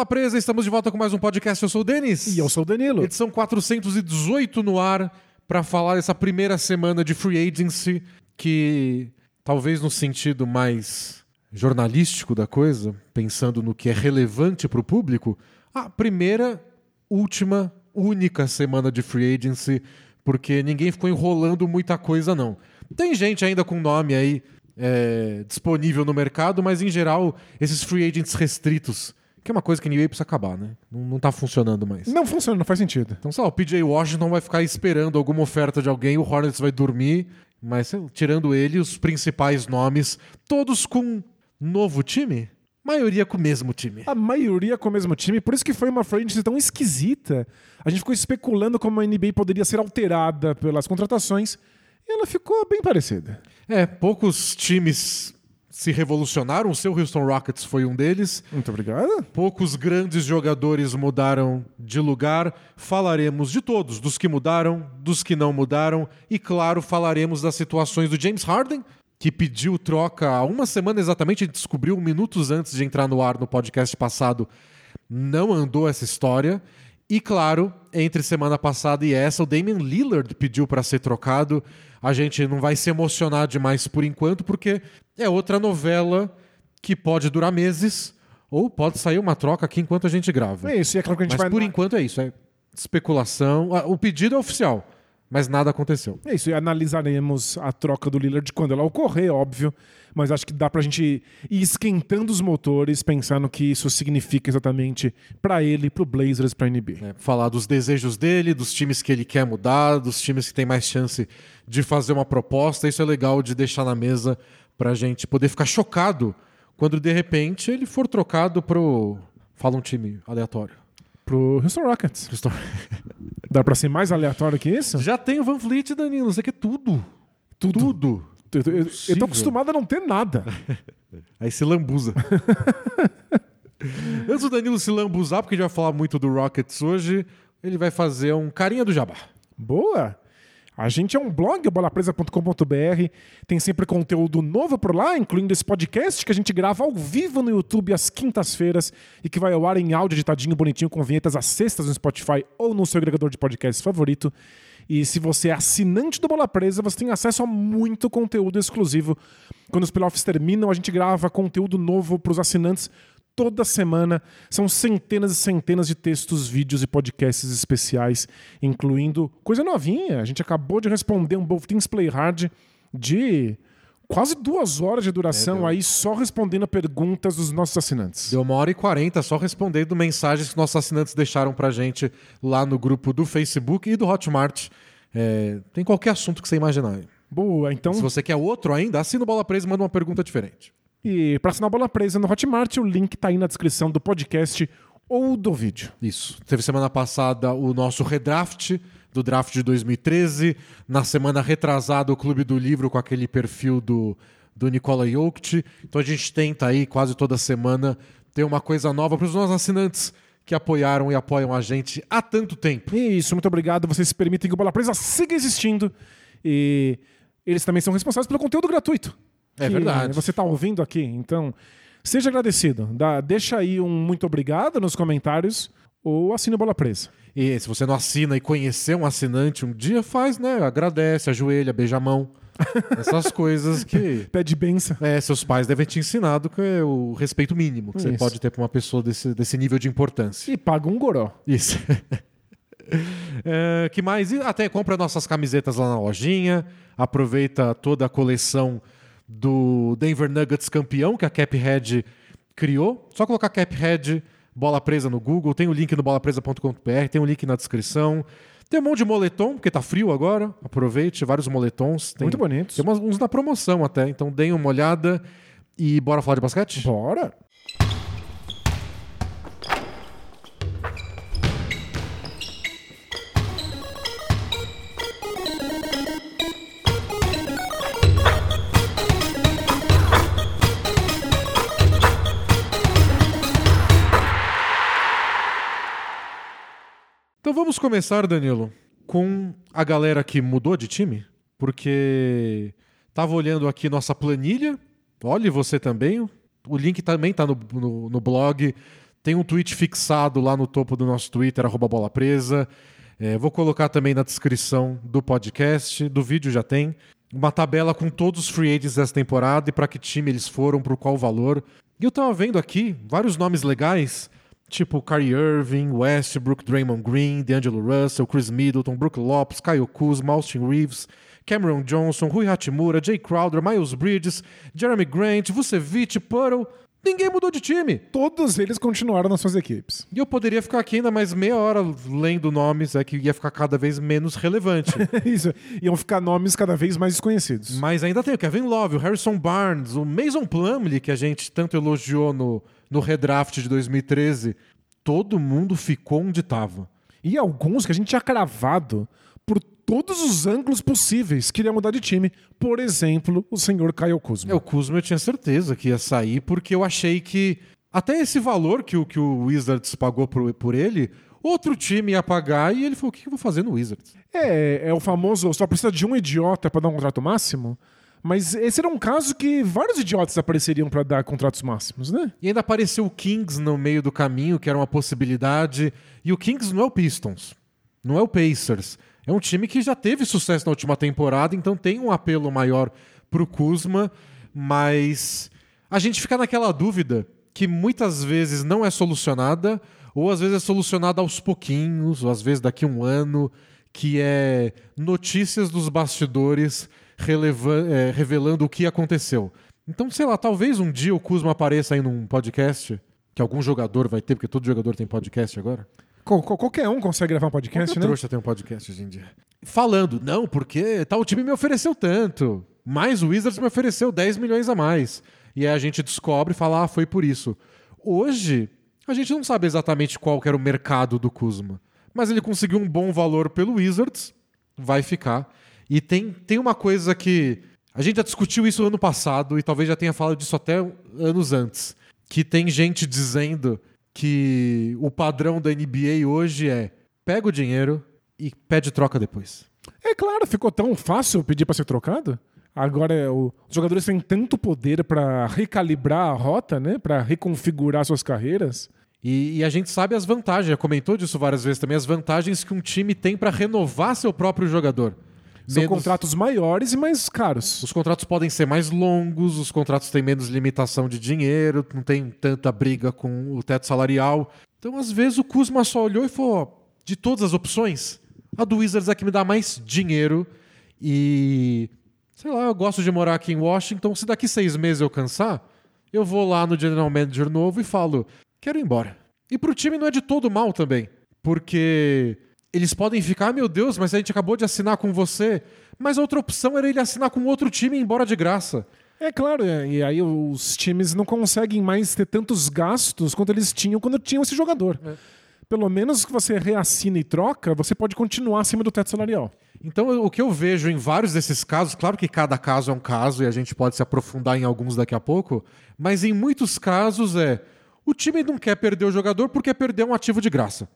Bola Presa, estamos de volta com mais um podcast. Eu sou o Denis. E eu sou o Danilo. Edição 418 no ar para falar dessa primeira semana de free agency que talvez no sentido mais jornalístico da coisa, pensando no que é relevante para o público, a primeira, última, única semana de free agency, porque ninguém ficou enrolando muita coisa não. Tem gente ainda com nome aí é, disponível no mercado, mas em geral esses free agents restritos que é uma coisa que a NBA precisa acabar, né? Não, não tá funcionando mais. Não funciona, não faz sentido. Então, sei lá, o PJ Washington vai ficar esperando alguma oferta de alguém, o Hornets vai dormir, mas tirando ele, os principais nomes, todos com novo time? Maioria com o mesmo time. A maioria com o mesmo time, por isso que foi uma frente tão esquisita. A gente ficou especulando como a NBA poderia ser alterada pelas contratações e ela ficou bem parecida. É, poucos times se revolucionaram. O seu Houston Rockets foi um deles. Muito obrigado. Poucos grandes jogadores mudaram de lugar. Falaremos de todos, dos que mudaram, dos que não mudaram e, claro, falaremos das situações do James Harden, que pediu troca há uma semana exatamente. Descobriu minutos antes de entrar no ar no podcast passado. Não andou essa história. E claro, entre semana passada e essa, o Damian Lillard pediu para ser trocado. A gente não vai se emocionar demais por enquanto, porque é outra novela que pode durar meses ou pode sair uma troca aqui enquanto a gente grava. É isso, é claro que a gente Mas vai. por enquanto é isso, é especulação. Ah, O pedido é oficial, mas nada aconteceu. É isso, e analisaremos a troca do Lillard quando ela ocorrer, óbvio. Mas acho que dá pra gente ir esquentando os motores, pensando o que isso significa exatamente pra ele, pro Blazers, pra NBA. É, falar dos desejos dele, dos times que ele quer mudar, dos times que tem mais chance de fazer uma proposta. Isso é legal de deixar na mesa pra gente poder ficar chocado quando de repente ele for trocado pro. Fala um time aleatório. Pro Houston Rockets. Dá pra ser mais aleatório que isso? Já tem o Van Fleet, Danilo. Você quer tudo. Tudo. Tudo. Eu, eu- eu tô acostumado a não ter nada. Aí se lambuza. Antes do Danilo se lambuzar, porque a gente vai falar muito do Rockets hoje, ele vai fazer um carinha do jabá. Boa! A gente é um blog, bolapresa.com.br. Tem sempre conteúdo novo por lá, incluindo esse podcast que a gente grava ao vivo no YouTube às quintas-feiras e que vai ao ar em áudio editadinho, bonitinho, com vinhetas às sextas no Spotify ou no seu agregador de podcast favorito. E se você é assinante do Bola Presa, você tem acesso a muito conteúdo exclusivo. Quando os playoffs terminam, a gente grava conteúdo novo para os assinantes toda semana. São centenas e centenas de textos, vídeos e podcasts especiais, incluindo coisa novinha. A gente acabou de responder um Both Things Play Hard de quase duas horas de duração É, aí só respondendo a perguntas dos nossos assinantes. Deu uma hora e quarenta só respondendo mensagens que nossos assinantes deixaram pra gente lá no grupo do Facebook e do Hotmart. É, tem qualquer assunto que você imaginar. aí. Boa, então. Se você quer outro ainda, assina o Bola Presa e manda uma pergunta diferente. E para assinar a bola presa no Hotmart, o link tá aí na descrição do podcast ou do vídeo. Isso. Teve semana passada o nosso redraft do draft de 2013. Na semana retrasada, o Clube do Livro com aquele perfil do, do Nicola Jokic. Então a gente tenta aí quase toda semana ter uma coisa nova para os nossos assinantes que apoiaram e apoiam a gente há tanto tempo. Isso, muito obrigado. Vocês permitem que o Bola Presa siga existindo. E eles também são responsáveis pelo conteúdo gratuito. É verdade. Você está ouvindo aqui. Então, seja agradecido. Dá, deixa aí um muito obrigado nos comentários ou assine o Bola Presa. E se você não assina e conhecer um assinante um dia, faz, né? Agradece, ajoelha, beija a mão. Essas coisas que. Pede benção. É, seus pais devem ter ensinado que é o respeito mínimo que você Isso. pode ter para uma pessoa desse, desse nível de importância. E paga um goró. Isso. É, que mais? E até compra nossas camisetas lá na lojinha. Aproveita toda a coleção do Denver Nuggets campeão que a Caphead criou. Só colocar Caphead Bola Presa no Google. Tem o link no bolapresa.com.br. Tem o link na descrição. Tem um monte de moletom, porque tá frio agora. Aproveite, vários moletons. Tem, Muito bonitos. Tem uns na promoção até. Então deem uma olhada. E bora falar de basquete? Bora. Então vamos começar, Danilo, com a galera que mudou de time, porque tava olhando aqui nossa planilha. Olhe você também. O link também tá no, no, no blog. Tem um tweet fixado lá no topo do nosso Twitter, arroba bola presa. É, vou colocar também na descrição do podcast, do vídeo já tem, uma tabela com todos os free agents dessa temporada e para que time eles foram, por qual valor. E eu tava vendo aqui vários nomes legais, tipo Kyrie Irving, Westbrook, Draymond Green, D'Angelo Russell, Chris Middleton, Brook Lopes, Kyle Kuzma, Austin Reeves, Cameron Johnson, Rui Hachimura, Jay Crowder, Miles Bridges, Jeremy Grant, Vucevic, Puddle. Ninguém mudou de time. Todos eles continuaram nas suas equipes. E eu poderia ficar aqui ainda mais meia hora lendo nomes, é que ia ficar cada vez menos relevante. Isso. Iam ficar nomes cada vez mais desconhecidos. Mas ainda tem o Kevin Love, o Harrison Barnes, o Mason Plumlee, que a gente tanto elogiou no, no redraft de 2013. Todo mundo ficou onde estava. E alguns que a gente tinha cravado por todos os ângulos possíveis queria mudar de time. Por exemplo, o senhor Kyle Kuzma. É, o Kuzma eu tinha certeza que ia sair, porque eu achei que até esse valor que o, que o Wizards pagou por, por ele, outro time ia pagar e ele falou: o que eu vou fazer no Wizards? É, é o famoso só precisa de um idiota para dar um contrato máximo. Mas esse era um caso que vários idiotas apareceriam para dar contratos máximos, né? E ainda apareceu o Kings no meio do caminho, que era uma possibilidade. E o Kings não é o Pistons, não é o Pacers. É um time que já teve sucesso na última temporada, então tem um apelo maior pro Kuzma, mas a gente fica naquela dúvida que muitas vezes não é solucionada, ou às vezes é solucionada aos pouquinhos, ou às vezes daqui a um ano, que é notícias dos bastidores é, revelando o que aconteceu. Então, sei lá, talvez um dia o Kuzma apareça aí num podcast, que algum jogador vai ter, porque todo jogador tem podcast agora. Qual- qual- qualquer um consegue gravar um podcast, Qualquer né? trouxa tem um podcast hoje em dia. Falando, não, porque tal time me ofereceu tanto. Mas o Wizards me ofereceu 10 milhões a mais. E aí a gente descobre e fala, ah, foi por isso. Hoje, a gente não sabe exatamente qual era o mercado do Kuzma. Mas ele conseguiu um bom valor pelo Wizards, vai ficar. E tem, tem uma coisa que. A gente já discutiu isso ano passado e talvez já tenha falado disso até anos antes. Que tem gente dizendo que o padrão da NBA hoje é pega o dinheiro e pede troca depois. É claro, ficou tão fácil pedir para ser trocado. Agora é, os jogadores têm tanto poder para recalibrar a rota, né? Para reconfigurar suas carreiras. E, e a gente sabe as vantagens, já comentou disso várias vezes também, as vantagens que um time tem para renovar seu próprio jogador. São Menos- contratos maiores e mais caros. Os contratos podem ser mais longos, os contratos têm menos limitação de dinheiro, não tem tanta briga com o teto salarial. Então, às vezes, o Kuzma só olhou e falou: ó, de todas as opções, a do Wizards é que me dá mais dinheiro e. Sei lá, eu gosto de morar aqui em Washington. Se daqui seis meses eu cansar, eu vou lá no General Manager novo e falo: quero ir embora. E pro time não é de todo mal também, porque eles podem ficar, "Ah, meu Deus, mas a gente acabou de assinar com você. Mas a outra opção era ele assinar com outro time e ir embora de graça. É claro, é, e aí os times não conseguem mais ter tantos gastos quanto eles tinham quando tinham esse jogador. Pelo menos que você reassina e troca, você pode continuar acima do teto salarial. Então, o que eu vejo em vários desses casos, claro que cada caso é um caso e a gente pode se aprofundar em alguns daqui a pouco, mas em muitos casos é o time não quer perder o jogador porque perdeu um ativo de graça.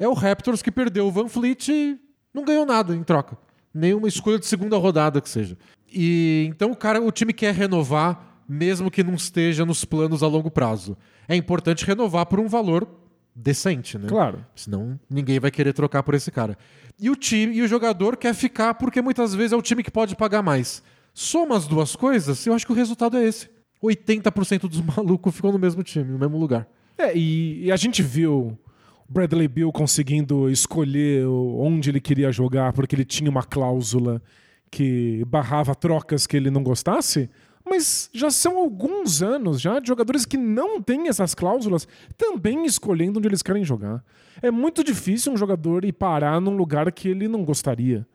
É o Raptors que perdeu o Van Fleet e não ganhou nada em troca. Nenhuma escolha de segunda rodada que seja. E então o cara, o time quer renovar, mesmo que não esteja nos planos a longo prazo. É importante renovar por um valor decente, né? Claro. Senão ninguém vai querer trocar por esse cara. E o time e o jogador quer ficar porque muitas vezes é o time que pode pagar mais. Soma as duas coisas, eu acho que o resultado é esse. 80% dos malucos ficam no mesmo time, no mesmo lugar. É, e, e a gente viu Bradley Bill conseguindo escolher onde ele queria jogar porque ele tinha uma cláusula que barrava trocas que ele não gostasse. Mas já são alguns anos já de jogadores que não têm essas cláusulas também escolhendo onde eles querem jogar. É muito difícil um jogador ir parar num lugar que ele não gostaria.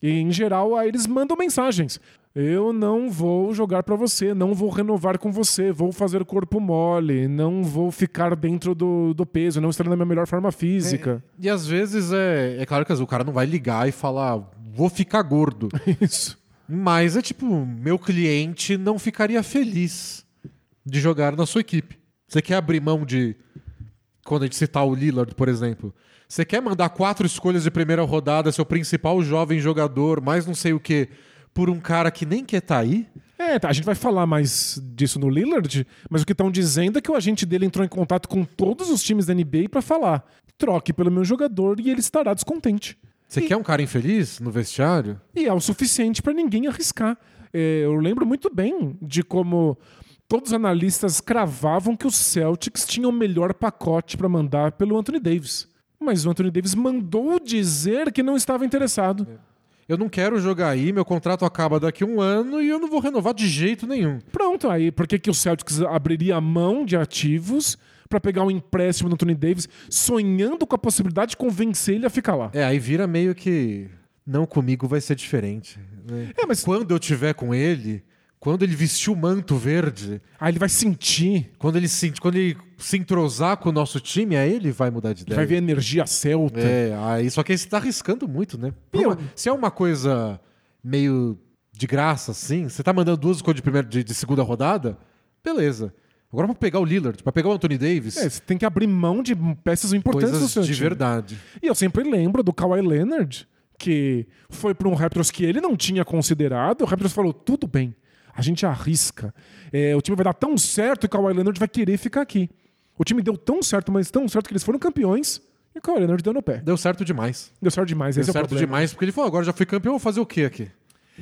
E, em geral, aí eles mandam mensagens. Eu não vou jogar pra você, não vou renovar com você, vou fazer corpo mole, não vou ficar dentro do, do peso, não estar na minha melhor forma física. E às vezes é, é claro que o cara não vai ligar e falar, vou ficar gordo. Isso. Mas é tipo, meu cliente não ficaria feliz de jogar na sua equipe. Você quer abrir mão de. Quando a gente citar o Lillard, por exemplo. Você quer mandar quatro escolhas de primeira rodada, seu principal jovem jogador, mais não sei o que, por um cara que nem quer estar aí? É, tá, a gente vai falar mais disso no Lillard, mas o que estão dizendo é que o agente dele entrou em contato com todos os times da NBA para falar: troque pelo meu jogador e ele estará descontente. Você E- quer um cara infeliz no vestiário? E é o suficiente para ninguém arriscar. É, eu lembro muito bem de como todos os analistas cravavam que os Celtics tinham o melhor pacote para mandar pelo Anthony Davis. Mas o Anthony Davis mandou dizer que não estava interessado. Eu não quero jogar aí, meu contrato acaba daqui a um ano e eu não vou renovar de jeito nenhum. Pronto, aí por que, que o Celtics abriria a mão de ativos para pegar um empréstimo do Anthony Davis, sonhando com a possibilidade de convencer ele a ficar lá? É, aí vira meio que. Não, comigo vai ser diferente. né? É, mas Quando eu tiver com ele, quando ele vestir o manto verde, aí ele vai sentir, quando ele se, quando ele se entrosar com o nosso time, aí ele vai mudar de ideia. vai ver energia celta. É, aí, só que aí você tá arriscando muito, né? Uma- se é uma coisa meio de graça, assim, você tá mandando duas escolhas de, primeira, de, de segunda rodada, beleza. Agora pra pegar o Lillard, pra pegar o Anthony Davis, É, você tem que abrir mão de peças importantes do coisas seu de time. verdade. E eu sempre lembro do Kawhi Leonard, que foi para um Raptors que ele não tinha considerado. O Raptors falou: tudo bem, a gente arrisca. É, o time vai dar tão certo que o Kawhi Leonard vai querer ficar aqui. O time deu tão certo, mas tão certo que eles foram campeões. E o Kawhi Leonard deu no pé. Deu certo demais. Deu certo demais. Deu é o certo problema. demais, porque ele falou, agora já fui campeão, vou fazer o quê aqui?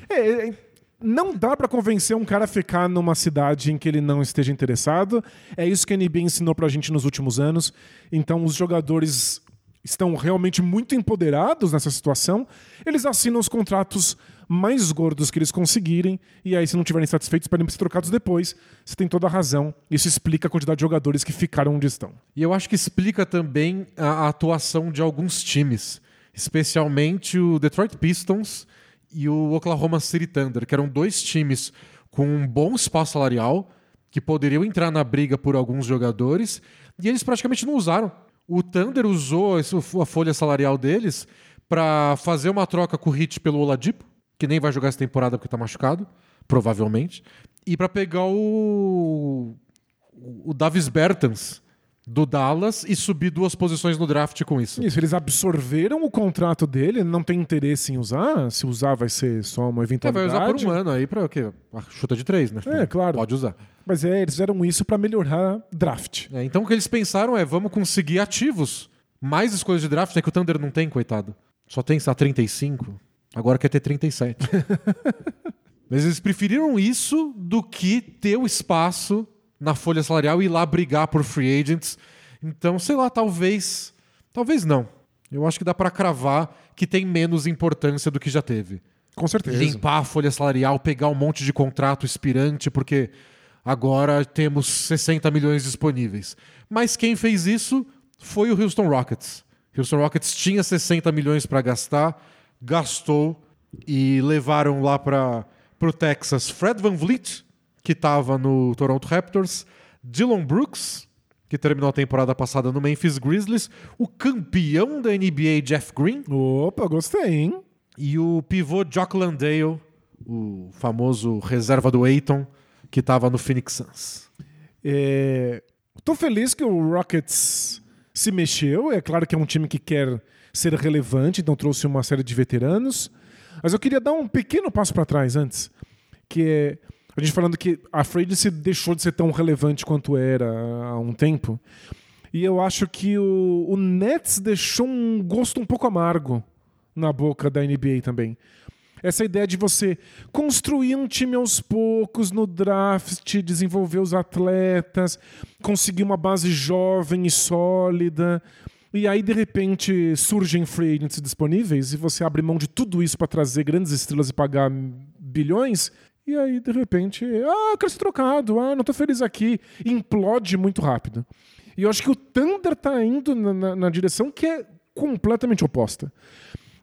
É, é, não dá pra convencer um cara a ficar numa cidade em que ele não esteja interessado. É isso que a NBA ensinou pra gente nos últimos anos. Então, os jogadores estão realmente muito empoderados nessa situação. Eles assinam os contratos mais gordos que eles conseguirem. E aí, se não estiverem satisfeitos, podem ser trocados depois. Você tem toda a razão. Isso explica a quantidade de jogadores que ficaram onde estão. E eu acho que explica também a, atuação de alguns times, especialmente o Detroit Pistons e o Oklahoma City Thunder, que eram dois times com um bom espaço salarial, que poderiam entrar na briga por alguns jogadores, e eles praticamente não usaram. O Thunder usou a folha salarial deles para fazer uma troca com o Heat pelo Oladipo, que nem vai jogar essa temporada porque tá machucado, provavelmente, e para pegar o o Davis Bertans do Dallas e subir duas posições no draft com isso. Isso, eles absorveram o contrato dele, não tem interesse em usar. Se usar, vai ser só uma É, vai eventualidade. usar por um ano aí pra o quê? A chuta de três, né? É, claro. Pode usar. Mas é, eles fizeram isso pra melhorar draft. É, então o que eles pensaram é, vamos conseguir ativos. Mais escolhas de draft, é que o Thunder não tem, coitado. Só tem, sei lá, 35. Agora quer ter 37. Mas eles preferiram isso do que ter o espaço na folha salarial e ir lá brigar por free agents. Então, sei lá, talvez. Talvez não. Eu acho que dá pra cravar que tem menos importância do que já teve. Com certeza. Limpar a folha salarial, pegar um monte de contrato expirante, porque agora temos 60 milhões disponíveis. Mas quem fez isso foi o Houston Rockets. Houston Rockets tinha 60 milhões para gastar, gastou e levaram lá para o Texas Fred Van Vliet, que estava no Toronto Raptors, Dylan Brooks, que terminou a temporada passada no Memphis Grizzlies, o campeão da NBA Jeff Green, Opa, gostei, hein? e o pivô Jock Landale, o famoso reserva do Aiton, que estava no Phoenix Suns. É... Tô feliz que o Rockets se mexeu. É claro que é um time que quer ser relevante, então trouxe uma série de veteranos. Mas eu queria dar um pequeno passo para trás antes, que é a gente falando que a agency deixou de ser tão relevante quanto era há um tempo. E eu acho que o, o Nets deixou um gosto um pouco amargo na boca da NBA também. Essa ideia de você construir um time aos poucos no draft, desenvolver os atletas, conseguir uma base jovem e sólida. E aí, de repente, surgem free agents disponíveis e você abre mão de tudo isso para trazer grandes estrelas e pagar bilhões. E aí, de repente, ah, quero ser trocado, ah, não tô feliz aqui. E implode muito rápido. E eu acho que o Thunder tá indo na, na- na direção que é completamente oposta.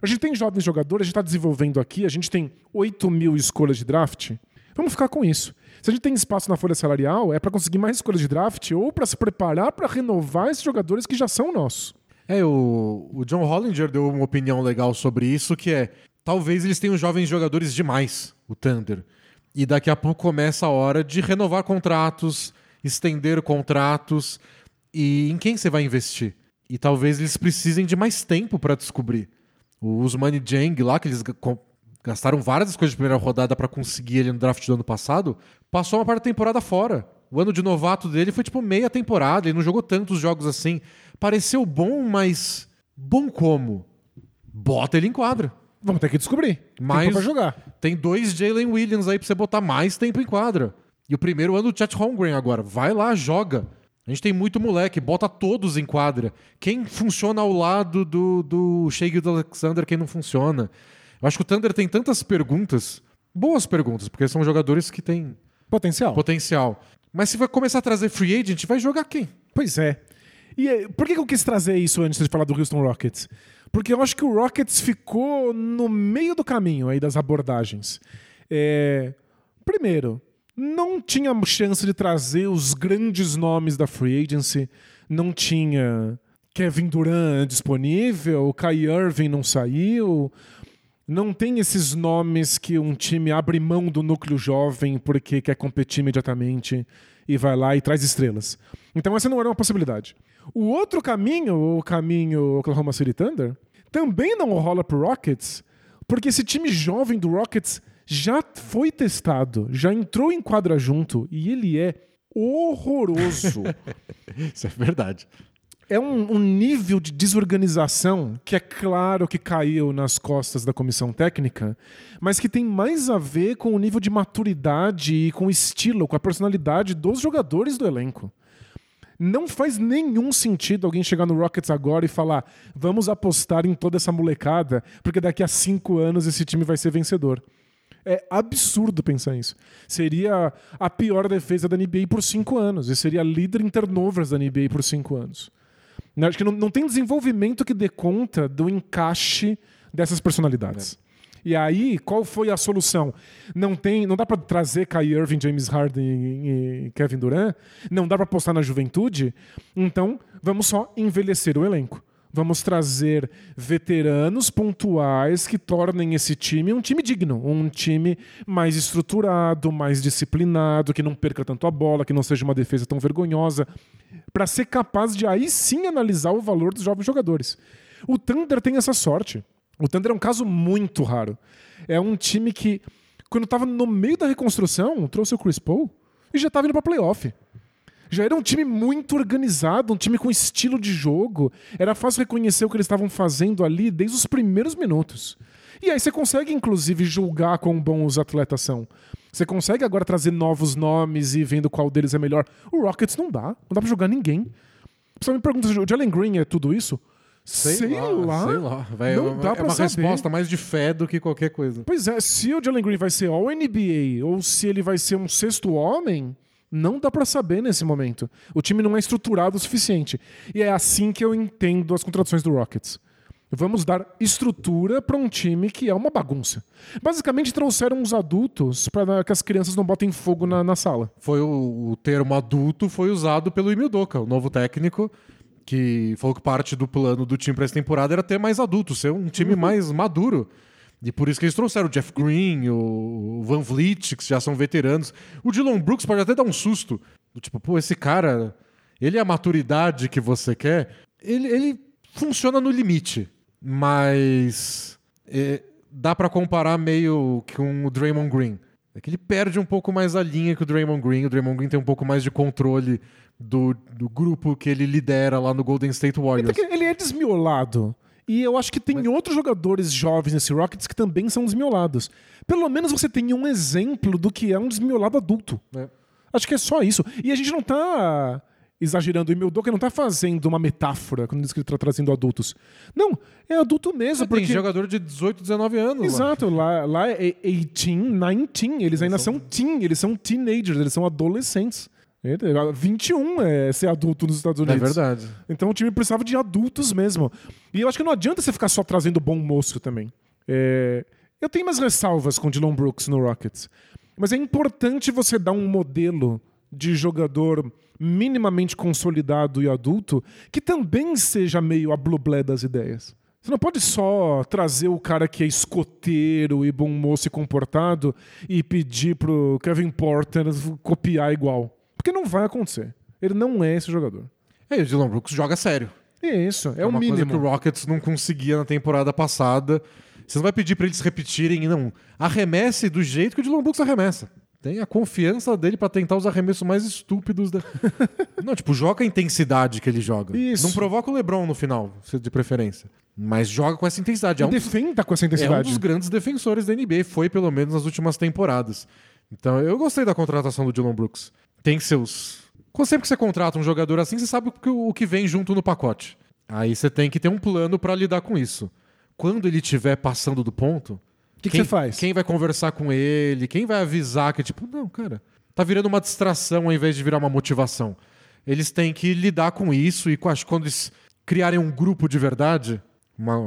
A gente tem jovens jogadores, a gente está desenvolvendo aqui, a gente tem 8 mil escolhas de draft. Vamos ficar com isso. Se a gente tem espaço na folha salarial, é para conseguir mais escolhas de draft ou para se preparar para renovar esses jogadores que já são nossos. É, o, o John Hollinger deu uma opinião legal sobre isso, que é talvez eles tenham jovens jogadores demais, o Thunder. E daqui a pouco começa a hora de renovar contratos, estender contratos e em quem você vai investir. E talvez eles precisem de mais tempo para descobrir. O Usmani Jang lá, que eles gastaram várias escolhas de primeira rodada para conseguir ele no draft do ano passado, passou uma parte da temporada fora. O ano de novato dele foi tipo meia temporada, ele não jogou tantos jogos assim. Pareceu bom, mas bom como? Bota ele em quadra. Vamos ter que descobrir. Mas pra jogar. tem dois Jalen Williams aí pra você botar mais tempo em quadra. E o primeiro ano do Chet Holmgren agora. Vai lá, joga. A gente tem muito moleque, bota todos em quadra. Quem funciona ao lado do, do Shea Alexander, quem não funciona. Eu acho que o Thunder tem tantas perguntas, boas perguntas, porque são jogadores que têm Potencial. potencial. Mas se vai começar a trazer free agent, vai jogar quem? Pois é. E eh, por que que eu quis trazer isso antes de falar do Houston Rockets? Porque eu acho que o Rockets ficou no meio do caminho aí das abordagens. É, Primeiro, não tinha chance de trazer os grandes nomes da free agency, não tinha Kevin Durant disponível, o Kai Irving não saiu, não tem esses nomes que um time abre mão do núcleo jovem porque quer competir imediatamente e vai lá e traz estrelas. Então essa não era uma possibilidade. O outro caminho, o caminho Oklahoma City Thunder, também não rola pro Rockets, porque esse time jovem do Rockets já foi testado, já entrou em quadra junto e ele é horroroso. Isso é verdade. É um, um nível de desorganização que é claro que caiu nas costas da comissão técnica, mas que tem mais a ver com o nível de maturidade e com o estilo, com a personalidade dos jogadores do elenco. Não faz nenhum sentido alguém chegar no Rockets agora e falar: vamos apostar em toda essa molecada, porque daqui a cinco anos esse time vai ser vencedor. É absurdo pensar isso. Seria a pior defesa da NBA por cinco anos. E seria líder em turnovers da NBA por cinco anos. Né, Acho que não, não tem desenvolvimento que dê conta do encaixe dessas personalidades. E aí, qual foi a solução? Não tem, não dá para trazer Kai Irving, James Harden e Kevin Durant? Não dá para apostar na juventude? Então, vamos só envelhecer o elenco. Vamos trazer veteranos pontuais que tornem esse time um time digno, um time mais estruturado, mais disciplinado, que não perca tanto a bola, que não seja uma defesa tão vergonhosa, para ser capaz de aí sim analisar o valor dos jovens jogadores. O Thunder tem essa sorte. O Thunder é um caso muito raro. É um time que, quando estava no meio da reconstrução, trouxe o Chris Paul e já estava indo para playoff. Já era um time muito organizado, um time com estilo de jogo. Era fácil reconhecer o que eles estavam fazendo ali desde os primeiros minutos. E aí você consegue, inclusive, julgar quão bons os atletas são. Você consegue agora trazer novos nomes e vendo qual deles é melhor. O Rockets não dá. Não dá pra jogar ninguém. Você me pergunta, o Jalen Green é tudo isso? Sei, lá, Sei lá. Vai, Não é dá é pra uma saber. resposta mais de fé do que qualquer coisa. Pois é, se o Jalen Green vai ser All NBA ou se ele vai ser um sexto homem, não dá pra saber nesse momento. O time não é estruturado o suficiente. E é assim que eu entendo as contratações do Rockets. Vamos dar estrutura pra um time que é uma bagunça. Basicamente trouxeram os adultos para que as crianças não botem fogo na, na sala. Foi o, o termo adulto foi usado pelo Emil Doca, o novo técnico, que falou que parte do plano do time para essa temporada era ter mais adultos, ser um time mais maduro. E por isso que eles trouxeram o Jeff Green, o Van Vliet, que já são veteranos. O Dylan Brooks pode até dar um susto. Tipo, pô, esse cara, ele é a maturidade que você quer. Ele, ele funciona no limite, mas é, dá pra comparar meio com o Draymond Green. É que ele perde um pouco mais a linha que o Draymond Green. O Draymond Green tem um pouco mais de controle do, do grupo que ele lidera lá no Golden State Warriors. Porque ele é desmiolado. E eu acho que tem outros jogadores jovens nesse Rockets que também são desmiolados. Pelo menos você tem um exemplo do que é um desmiolado adulto. É. Acho que é só isso. E a gente não tá exagerando. O Emil Doka não tá fazendo uma metáfora quando diz que ele tá trazendo adultos. Não, é adulto mesmo. Tem porque... jogador de 18, 19 anos. lá. Exato, lá, lá é 18, 19, eles ainda são teen, eles são teenagers, eles são adolescentes. É, 21 é ser adulto nos Estados É Unidos. verdade. Então o time precisava de adultos mesmo. E eu acho que não adianta você ficar só trazendo bom moço também. É, Eu tenho umas ressalvas com o Dylan Brooks no Rockets. Mas é importante você dar um modelo de jogador minimamente consolidado e adulto que também seja meio a blublé das ideias. Você não pode só trazer o cara que é escoteiro e bom moço e comportado e pedir pro Kevin Porter copiar igual. Porque não vai acontecer. Ele não é esse jogador. É, e o Dylan Brooks joga sério. É isso, é, o uma mínimo. coisa que o Rockets não conseguia na temporada passada. Você não vai pedir para eles repetirem, não. Arremesse do jeito que o Dylan Brooks arremessa. Tem a confiança dele para tentar os arremessos mais estúpidos. Da... não, tipo, joga a intensidade que ele joga. Isso. Não provoca o LeBron no final, de preferência. Mas joga com essa intensidade. É um, defenda com essa é um intensidade. dos grandes defensores da NBA, foi pelo menos nas últimas temporadas. Então eu gostei da contratação do Dylan Brooks. Tem seus. Sempre que você contrata um jogador assim, você sabe o que, vem junto no pacote. Aí você tem que ter um plano para lidar com isso. Quando ele estiver passando do ponto, O que, que você faz? Quem vai conversar com ele? Quem vai avisar que, tipo, não, cara, tá virando uma distração ao invés de virar uma motivação. Eles têm que lidar com isso e acho que quando eles criarem um grupo de verdade, uma,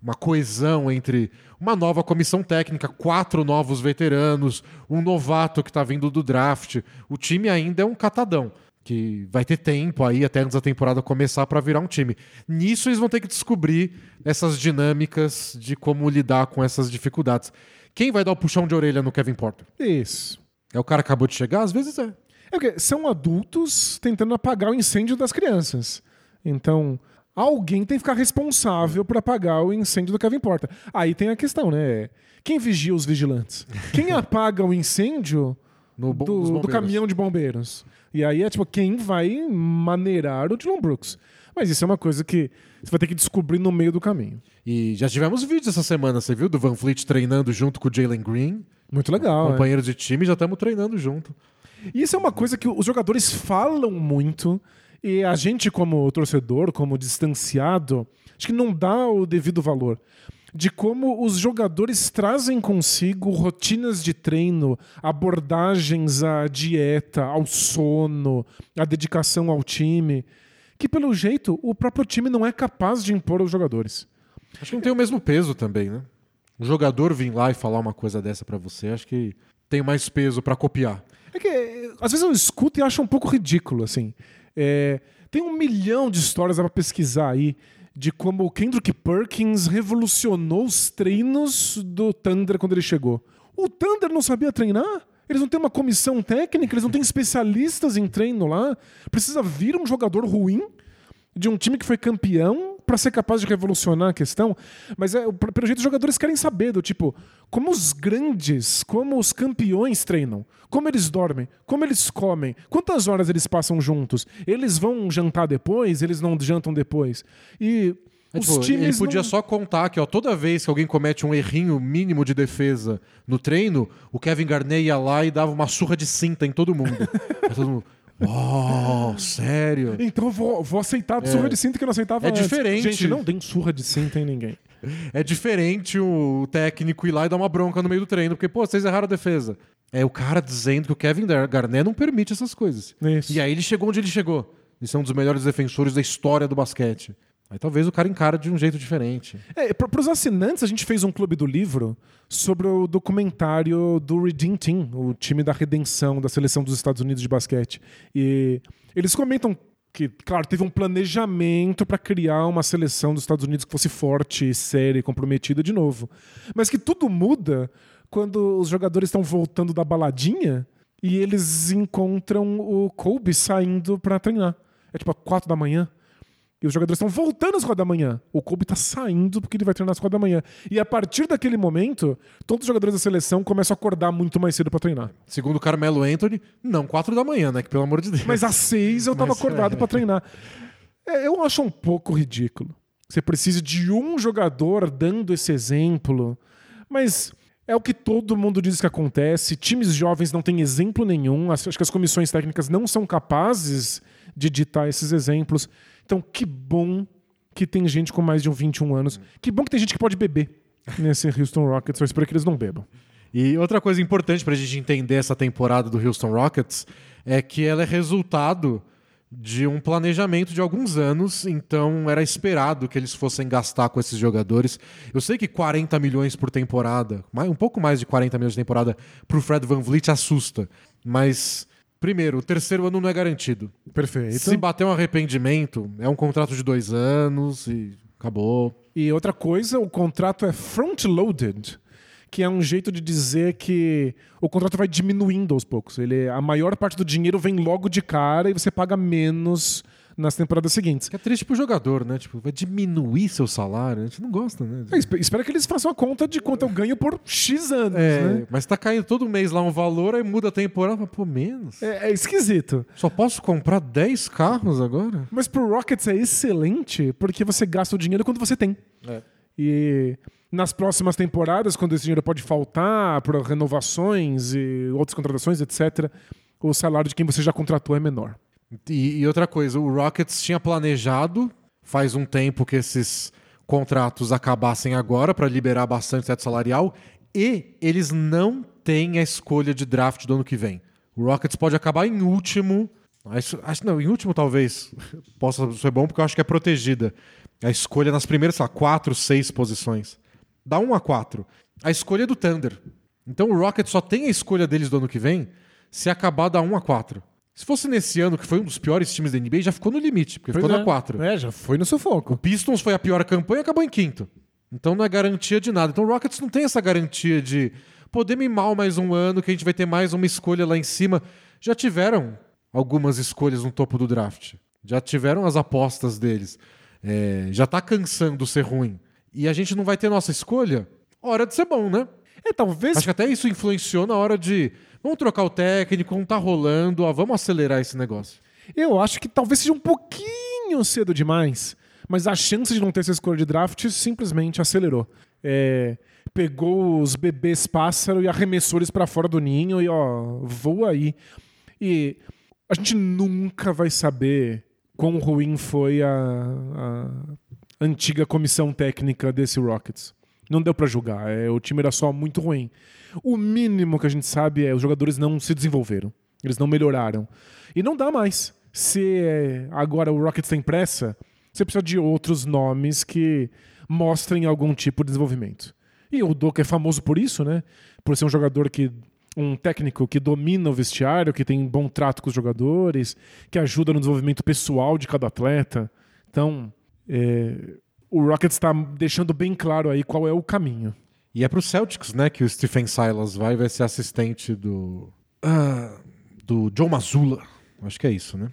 uma coesão entre uma nova comissão técnica, quatro novos veteranos, um novato que tá vindo do draft, o time ainda é um catadão. Que vai ter tempo aí até antes da temporada começar para virar um time. Nisso eles vão ter que descobrir essas dinâmicas de como lidar com essas dificuldades. Quem vai dar o puxão de orelha no Kevin Porter? Isso. É o cara que acabou de chegar? Às vezes é. É porque são adultos tentando apagar o incêndio das crianças. Então, alguém tem que ficar responsável por apagar o incêndio do Kevin Porter. Aí tem a questão, né? Quem vigia os vigilantes? Quem apaga o incêndio do, do caminhão de bombeiros? E aí é tipo, quem vai maneirar o Dylan Brooks? Mas isso é uma coisa que você vai ter que descobrir no meio do caminho. E já tivemos vídeos essa semana, você viu? Do Van Fleet treinando junto com o Jalen Green. Muito legal. né? Companheiro de time, já estamos treinando junto. E isso é uma coisa que os jogadores falam muito e a gente, como torcedor, como distanciado, acho que não dá o devido valor. De como os jogadores trazem consigo rotinas de treino, abordagens à dieta, ao sono, à dedicação ao time, que pelo jeito o próprio time não é capaz de impor aos jogadores. Acho que não tem o mesmo peso também, né? Um jogador vir lá e falar uma coisa dessa pra você, acho que tem mais peso pra copiar. É que às vezes eu escuto e acho um pouco ridículo, assim. É, tem um milhão de histórias pra pesquisar aí de como o Kendrick Perkins revolucionou os treinos do Thunder quando ele chegou. O Thunder não sabia treinar? Eles não têm uma comissão técnica, eles não têm especialistas em treino lá. Precisa vir um jogador ruim de um time que foi campeão pra ser capaz de revolucionar a questão. Mas é, pelo jeito os jogadores querem saber do tipo, como os grandes, como os campeões treinam, como eles dormem, como eles comem, quantas horas eles passam juntos, eles vão jantar depois, eles não jantam depois. E É, os tipo, times ele podia não- só contar que ó, toda vez que alguém comete um errinho mínimo de defesa no treino, o Kevin Garnett ia lá e dava uma surra de cinta em todo mundo. Todo mundo, uau, sério? Então eu vou, vou aceitar a surra de cinta que eu não aceitava É antes. diferente. Gente, não deem surra de cinta em ninguém. É diferente o técnico ir lá e dar uma bronca no meio do treino, porque, pô, vocês erraram a defesa. É o cara dizendo que o Kevin Garnett não permite essas coisas. Isso. E aí ele chegou onde ele chegou. Ele é um dos melhores defensores da história do basquete. Aí talvez o cara encara de um jeito diferente. É, para os assinantes, a gente fez um clube do livro sobre o documentário do Redeem Team, o time da redenção da seleção dos Estados Unidos de basquete. E eles comentam que, claro, teve um planejamento para criar uma seleção dos Estados Unidos que fosse forte, séria e comprometida de novo. Mas que tudo muda quando os jogadores estão voltando da baladinha e eles encontram o Kobe saindo para treinar. É tipo, quatro da manhã. E os jogadores estão voltando às quatro da manhã. O Kobe tá saindo porque ele vai treinar às quatro da manhã. E a partir daquele momento, todos os jogadores da seleção começam a acordar muito mais cedo para treinar. Segundo o Carmelo Anthony, não, quatro da manhã, né? Que pelo amor de Deus. Mas às seis eu tava Mas, acordado é. para treinar. É, eu acho um pouco ridículo. Você precisa de um jogador dando esse exemplo. Mas é o que todo mundo diz que acontece. Times jovens não têm exemplo nenhum. Acho que as comissões técnicas não são capazes de ditar esses exemplos. Então, que bom que tem gente com mais de um 21 anos. Que bom que tem gente que pode beber nesse Houston Rockets. Eu espero que eles não bebam. E outra coisa importante pra gente entender essa temporada do Houston Rockets é que ela é resultado de um planejamento de alguns anos, então era esperado que eles fossem gastar com esses jogadores. Eu sei que 40 milhões por temporada, um pouco mais de 40 milhões de temporada pro Fred Van Vliet assusta, mas primeiro, o terceiro ano não é garantido. Perfeito. Se bater um arrependimento, é um contrato de dois anos e acabou. E outra coisa, o contrato é front-loaded, que é um jeito de dizer que o contrato vai diminuindo aos poucos. Ele, a maior parte do dinheiro vem logo de cara e você paga menos nas temporadas seguintes. Que é triste pro jogador, né? Tipo, vai diminuir seu salário. A gente não gosta, né? É, espe- espera que eles façam a conta de quanto eu ganho por X anos, É, né? mas tá caindo todo mês lá um valor, aí muda a temporada, pô, menos. É, é esquisito. Só posso comprar 10 carros agora? Mas pro Rockets é excelente porque você gasta o dinheiro quando você tem. É. E nas próximas temporadas, quando esse dinheiro pode faltar para renovações e outras contratações, etc., o salário de quem você já contratou é menor. E, e outra coisa, o Rockets tinha planejado faz um tempo que esses contratos acabassem agora para liberar bastante teto salarial e eles não têm a escolha de draft do ano que vem. O Rockets pode acabar em último. Acho, acho- não, em último talvez possa ser bom porque eu acho que é protegida. A escolha nas primeiras, sei lá, quatro, seis posições. Dá um a quatro. A escolha é do Thunder. Então o Rockets só tem a escolha deles do ano que vem se acabar da 1 a 4. Se fosse nesse ano, que foi um dos piores times da NBA, já ficou no limite, porque ficou Pois na é. 4. É, já foi no sufoco. O Pistons foi a pior campanha e acabou em quinto. Então não é garantia de nada. Então o Rockets não tem essa garantia de poder ir mal mais um ano, que a gente vai ter mais uma escolha lá em cima. Já tiveram algumas escolhas no topo do draft. Já tiveram as apostas deles. É, já tá cansando ser ruim. E a gente não vai ter nossa escolha? Hora de ser bom, né? É, talvez. Acho que até isso influenciou na hora de. Vamos trocar o técnico, não tá rolando, ó, vamos acelerar esse negócio. Eu acho que talvez seja um pouquinho cedo demais, mas a chance de não ter essa escolha de draft simplesmente acelerou. É, pegou os bebês pássaro e arremessou eles pra fora do ninho e ó, voa aí. E a gente nunca vai saber quão ruim foi a, a antiga comissão técnica desse Rockets. Não deu pra julgar, é, o time era só muito ruim. O mínimo que a gente sabe é os jogadores não se desenvolveram, eles não melhoraram. E não dá mais. Se é, agora o Rockets tem pressa, você precisa de outros nomes que mostrem algum tipo de desenvolvimento. E o Doka é famoso por isso, né? Por ser um jogador que. um técnico que domina o vestiário, que tem bom trato com os jogadores, que ajuda no desenvolvimento pessoal de cada atleta. Então, é, o Rockets está deixando bem claro aí qual é o caminho. E é pro Celtics, né, que o Stephen Silas vai, vai ser assistente do. ah, do Joe Mazzulla. Acho que é isso, né?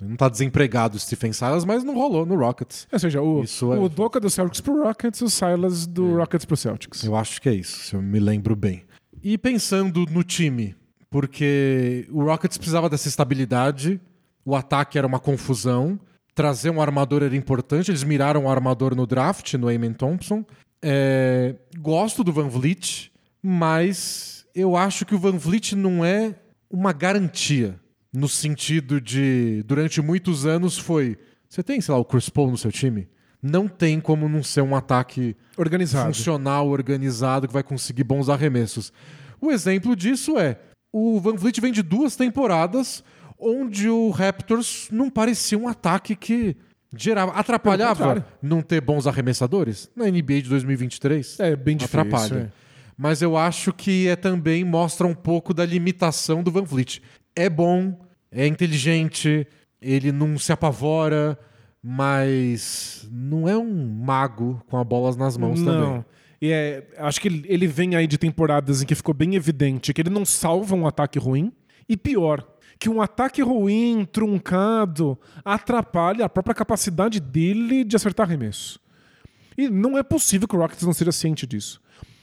Ele não tá desempregado o Stephen Silas, mas não rolou no Rockets. Ou seja, o, Isso é- o Doka do Celtics pro Rockets, o Silas do Rockets pro Celtics. Eu acho que é isso, se eu me lembro bem. E pensando no time, porque o Rockets precisava dessa estabilidade, o ataque era uma confusão, trazer um armador era importante, eles miraram o armador no draft, no Eamon Thompson. É, gosto do Van Vliet, mas eu acho que o Van Vliet não é uma garantia, no sentido de, durante muitos anos foi, você tem, sei lá, o Chris Paul no seu time? Não tem como não ser um ataque Organizado. funcional, organizado, que vai conseguir bons arremessos. O exemplo disso é o Van Vliet vem de duas temporadas onde o Raptors não parecia um ataque que gerava, atrapalhava não ter bons arremessadores na NBA de 2023. É bem difícil. atrapalha. é. Mas eu acho que é também mostra um pouco da limitação do Van Vliet. É bom, é inteligente, ele não se apavora, mas não é um mago com a bola nas mãos não. também. E é, acho que ele vem aí de temporadas em que ficou bem evidente que ele não salva um ataque ruim. E pior, que um ataque ruim, truncado, atrapalha a própria capacidade dele de acertar arremesso. E não é possível que o Rockets não seja ciente disso.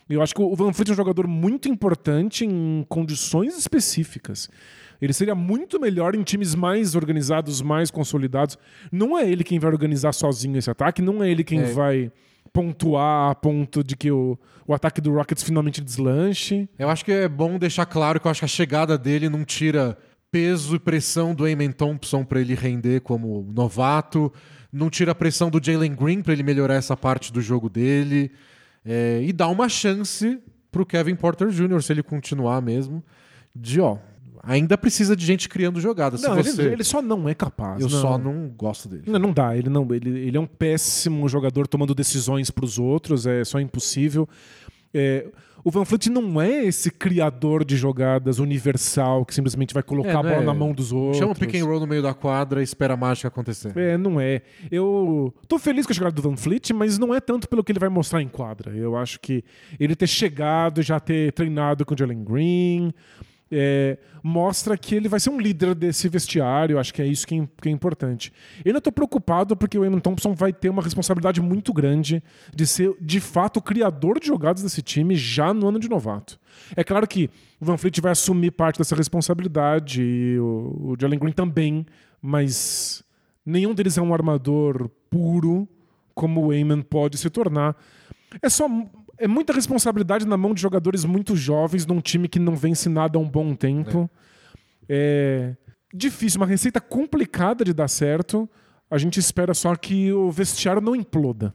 Eu acho que o Van Fleet é um jogador muito importante em condições específicas. Ele seria muito melhor em times mais organizados, mais consolidados. Não é ele quem vai organizar sozinho esse ataque, não é ele quem É. vai pontuar a ponto de que o, o ataque do Rockets finalmente deslanche. Eu acho que é bom deixar claro que eu acho que a chegada dele não tira peso e pressão do Eamon Thompson para ele render como novato, não tira a pressão do Jalen Green para ele melhorar essa parte do jogo dele é, e dá uma chance pro Kevin Porter Jr., se ele continuar mesmo, de ó, ainda precisa de gente criando jogadas. Não, se ele, você... ele só não é capaz. Eu não. só não gosto dele. Não, não dá, ele não, ele, ele é um péssimo jogador tomando decisões para os outros, é só impossível. É, o Van Fleet não é esse criador de jogadas universal que simplesmente vai colocar É, a bola é- na mão dos outros. Chama o pick and roll no meio da quadra e espera a mágica acontecer. É, não é. Eu tô feliz com a chegada do Van Fleet, mas não é tanto pelo que ele vai mostrar em quadra. Eu acho que ele ter chegado e já ter treinado com o Jalen Green, é, mostra que ele vai ser um líder desse vestiário. Acho que é isso que é, que é importante. Eu ainda estou preocupado porque o Eamon Thompson vai ter uma responsabilidade muito grande de ser, de fato, o criador de jogadas desse time já no ano de novato. É claro que o Van Fleet vai assumir parte dessa responsabilidade, e o, o Jalen Green também, mas nenhum deles é um armador puro como o Eamon pode se tornar. É só é muita responsabilidade na mão de jogadores muito jovens num time que não vence nada há um bom tempo. É, é difícil, uma receita complicada de dar certo. A gente espera só que o vestiário não imploda.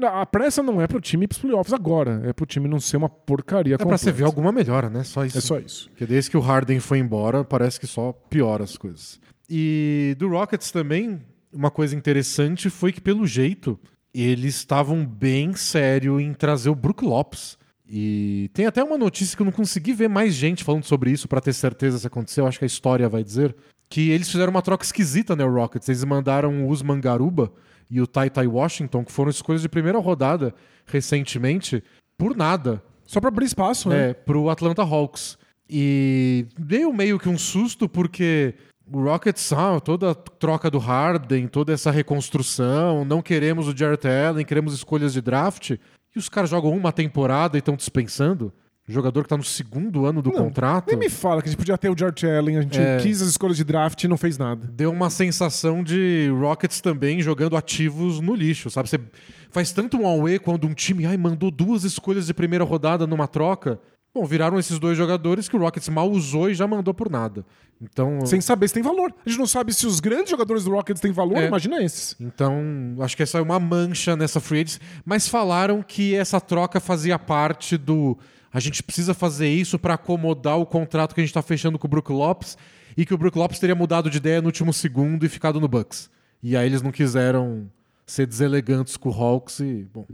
A pressa não é pro time ir pros playoffs agora, é pro time não ser uma porcaria. É completa. pra você ver alguma melhora, né? Só isso. É só isso. Porque desde que o Harden foi embora, parece que só piora as coisas. E do Rockets também, uma coisa interessante foi que, pelo jeito, eles estavam bem sério em trazer o Brook Lopes. E tem até uma notícia que eu não consegui ver mais gente falando sobre isso para ter certeza se aconteceu. Acho que a história vai dizer que eles fizeram uma troca esquisita, né, o Rockets. Eles mandaram o Usman Garuba e o Tai Tai Washington, que foram escolhas de primeira rodada recentemente, por nada. Só para abrir espaço, né? É, pro Atlanta Hawks. E deu meio que um susto porque o Rockets, ah, toda a troca do Harden, toda essa reconstrução, não queremos o Jarrett Allen, queremos escolhas de draft. E os caras jogam uma temporada e estão dispensando. O jogador que está no segundo ano do não, contrato. Nem me fala que a gente podia ter o Jarrett Allen, a gente é, quis as escolhas de draft e não fez nada. Deu uma sensação de Rockets também jogando ativos no lixo, sabe? Você faz tanto um away quando um time ai, mandou duas escolhas de primeira rodada numa troca. Bom, viraram esses dois jogadores que o Rockets mal usou e já mandou por nada. Então, Sem saber se tem valor. A gente não sabe se os grandes jogadores do Rockets têm valor, é. imagina esses. Então, acho que essa é uma mancha nessa free agency. Mas falaram que essa troca fazia parte do. A gente precisa fazer isso para acomodar o contrato que a gente está fechando com o Brook Lopes e que o Brook Lopes teria mudado de ideia no último segundo e ficado no Bucks. E aí eles não quiseram ser deselegantes com o Hawks e, bom,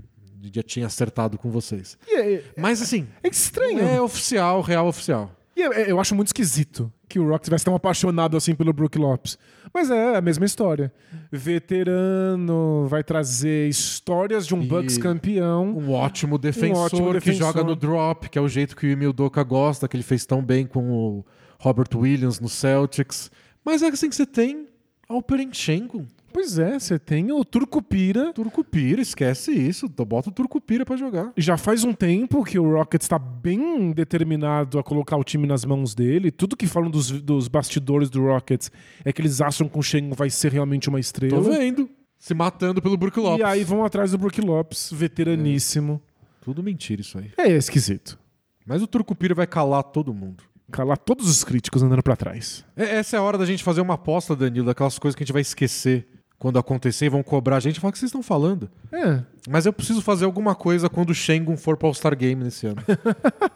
já tinha acertado com vocês. É, Mas assim. É estranho. É oficial, real oficial. E eu, eu acho muito esquisito que o Rock tivesse tão apaixonado assim pelo Brook Lopes. Mas é a mesma história. Veterano, vai trazer histórias de um e Bucks campeão. Um ótimo defensor, um ótimo defensor que joga no drop, que é o jeito que o Emil Doka gosta, que ele fez tão bem com o Robert Williams no Celtics. Mas é assim que você tem Alperenchenko. Pois é, você tem o Turcupira. Turcupira, esquece isso. Bota o Turcupira para jogar. Já faz um tempo que o Rockets está bem determinado a colocar o time nas mãos dele. Tudo que falam dos, dos bastidores do Rockets é que eles acham que o Shengun vai ser realmente uma estrela. Tô vendo. Se matando pelo Brook Lopes. E aí vão atrás do Brook Lopes, veteraníssimo. É. Tudo mentira isso aí. É esquisito. Mas o Turcupira vai calar todo mundo calar todos os críticos andando para trás. É, essa é a hora da gente fazer uma aposta, Danilo, daquelas coisas que a gente vai esquecer quando acontecer vão cobrar a gente e falar o que vocês estão falando. É. Mas eu preciso fazer alguma coisa quando o Shengun for para o All-Star Game nesse ano.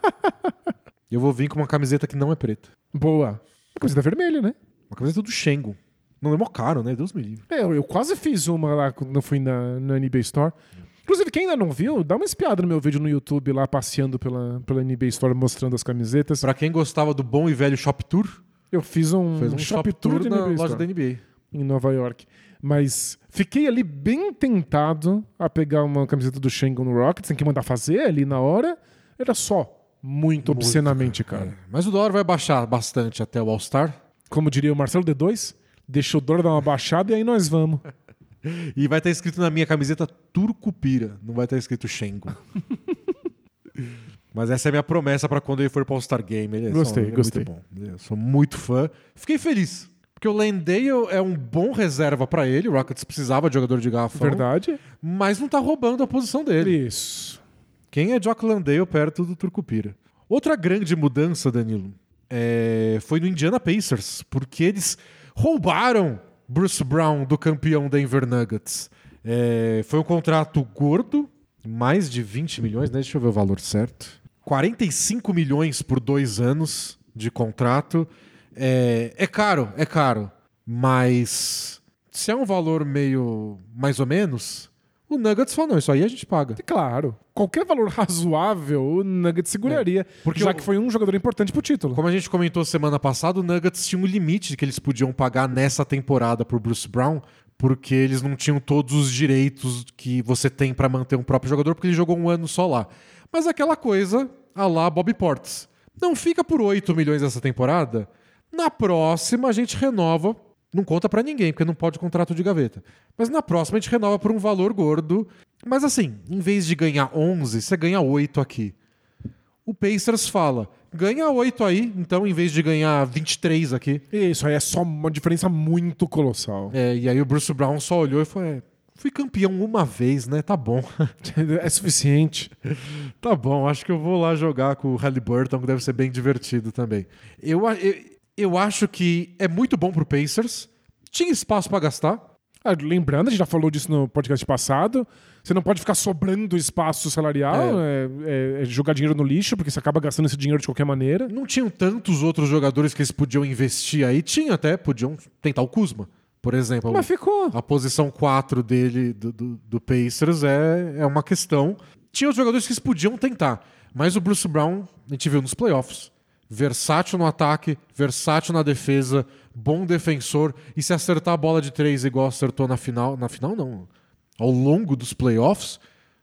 eu vou vir com uma camiseta que não é preta. Boa. Uma camiseta vermelha, né? Uma camiseta do Shengun. Não é mó caro, né? Deus me livre. É, eu, eu quase fiz uma lá quando eu fui na, na NBA Store. Inclusive, quem ainda não viu, dá uma espiada no meu vídeo no YouTube lá, passeando pela, pela NBA Store, mostrando as camisetas. Para quem gostava do bom e velho Shop Tour, eu fiz um, um Shop, shop Tour, tour na loja da NBA. Em Nova York. Mas fiquei ali bem tentado a pegar uma camiseta do Shengun no Rockets, tem que mandar fazer ali na hora. Era só muito, muito obscenamente cara. É. Mas o dólar vai baixar bastante até o All-Star. Como diria o Marcelo D2, deixa o dólar dar uma baixada e aí nós vamos. e vai estar escrito na minha camiseta Turcupira, não vai estar escrito Shengun. Mas essa é a minha promessa para quando ele for para o All-Star Game. Ele é gostei, só, gostei. Muito bom. Eu sou muito fã. Fiquei feliz. Porque o Landale é um bom reserva para ele. O Rockets precisava de jogador de garrafão. Verdade. Mas não tá roubando a posição dele. Isso. Quem é Jock Landale perto do Turcupira? Outra grande mudança, Danilo, é... foi no Indiana Pacers. Porque eles roubaram Bruce Brown do campeão Denver Nuggets. É... Foi um contrato gordo, mais de 20 milhões, né? Deixa eu ver o valor certo. 45 milhões por dois anos de contrato. É, é caro, é caro. Mas se é um valor meio mais ou menos, o Nuggets falou, não, isso aí a gente paga. Claro. Qualquer valor razoável, o Nuggets seguraria. É, porque já que foi um jogador importante pro título. Como a gente comentou semana passada, o Nuggets tinha um limite que eles podiam pagar nessa temporada pro Bruce Brown, porque eles não tinham todos os direitos que você tem para manter um próprio jogador, porque ele jogou um ano só lá. Mas aquela coisa, a lá Bob Portes Não fica por 8 milhões essa temporada? Na próxima a gente renova. Não conta pra ninguém, porque não pode contrato de gaveta. Mas na próxima a gente renova por um valor gordo. Mas assim, em vez de ganhar 11, você ganha 8 aqui. O Pacers fala: ganha 8 aí, então, em vez de ganhar 23 aqui. Isso aí é só uma diferença muito colossal. É, e aí o Bruce Brown só olhou e falou: é, fui campeão uma vez, né? Tá bom. É suficiente. tá bom, acho que eu vou lá jogar com o Halliburton, que deve ser bem divertido também. Eu, eu, eu acho que é muito bom pro Pacers. Tinha espaço para gastar. Ah, lembrando, a gente já falou disso no podcast passado. Você não pode ficar sobrando espaço salarial, é. É, é jogar dinheiro no lixo, porque você acaba gastando esse dinheiro de qualquer maneira. Não tinham tantos outros jogadores que eles podiam investir aí. Tinha até, podiam tentar o Kuzma, por exemplo. Mas ficou. A posição 4 dele, do, do, do Pacers, é, é uma questão. Tinha os jogadores que eles podiam tentar. Mas o Bruce Brown, a gente viu nos playoffs. Versátil no ataque, versátil na defesa, bom defensor. E se acertar a bola de três igual acertou na final. Na final, não ao longo dos playoffs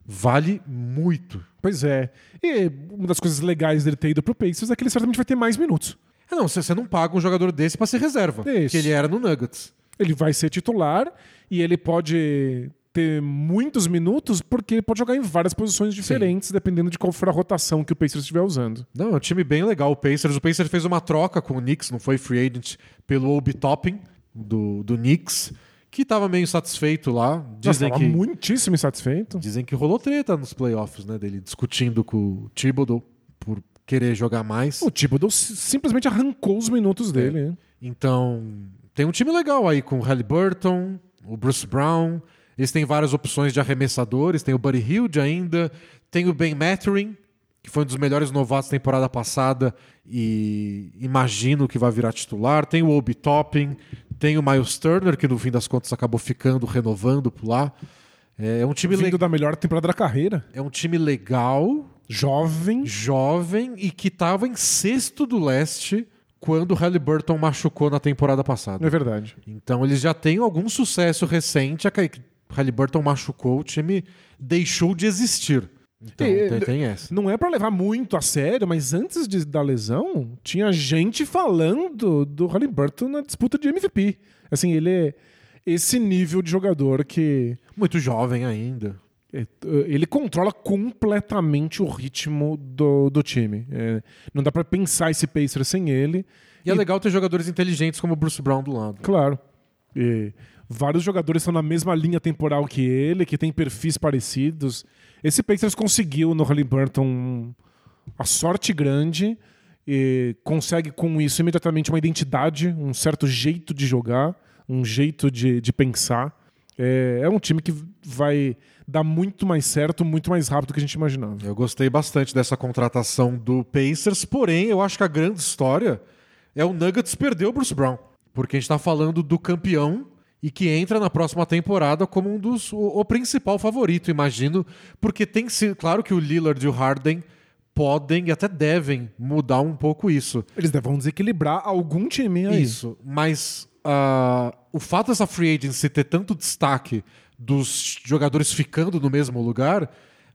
vale muito. Pois é. E uma das coisas legais dele ter ido pro Pacers é que ele certamente vai ter mais minutos. É, não, você não paga um jogador desse para ser reserva, Isso. que ele era no Nuggets. Ele vai ser titular e ele pode ter muitos minutos porque ele pode jogar em várias posições diferentes, Sim. dependendo de qual for a rotação que o Pacers estiver usando. Não, é um time bem legal o Pacers. O Pacers fez uma troca com o Knicks, não foi free agent, pelo Obi Toppin do, do Knicks que estava meio insatisfeito lá. Dizem Nossa, que muitíssimo insatisfeito. Dizem que rolou treta nos playoffs, né, dele discutindo com o Thibodeau por querer jogar mais. O Thibodeau simplesmente arrancou os minutos é. dele. Né? Então, tem um time legal aí com o Halliburton, o Bruce Brown. Eles têm várias opções de arremessadores. Tem o Buddy Hilde ainda. Tem o Ben Mattering, que foi um dos melhores novatos da temporada passada e imagino que vai virar titular. Tem o Obi Topping, tem o Miles Turner, que no fim das contas acabou ficando, renovando por lá. É um time Vindo le... da melhor temporada da carreira. É um time legal, jovem, jovem e que estava em sexto do leste quando o Halliburton machucou na temporada passada. É verdade. Então eles já têm algum sucesso recente. Halliburton machucou, o time deixou de existir. Então, e, tem, tem, essa. Não é para levar muito a sério, mas antes de, da lesão, tinha gente falando do Halliburton na disputa de MVP. Assim, ele é esse nível de jogador que. Muito jovem ainda. É, ele controla completamente o ritmo do, do time. É, não dá para pensar esse Pacers sem ele. E, é e, é legal ter jogadores inteligentes como o Bruce Brown do lado. Claro. E vários jogadores estão na mesma linha temporal que ele, que têm perfis parecidos. Esse Pacers conseguiu no Halliburton a sorte grande e consegue com isso imediatamente uma identidade, um certo jeito de jogar, um jeito de, de pensar. É, é um time que vai dar muito mais certo, muito mais rápido do que a gente imaginava. Eu gostei bastante dessa contratação do Pacers, porém eu acho que a grande história é o Nuggets perder o Bruce Brown. Porque a gente está falando do campeão e que entra na próxima temporada como um dos o, o, principal favorito, imagino, porque tem sido claro que o Lillard e o Harden podem e até devem mudar um pouco isso. Eles devem desequilibrar algum time aí. Isso, mas uh, o fato dessa free agency ter tanto destaque dos jogadores ficando no mesmo lugar,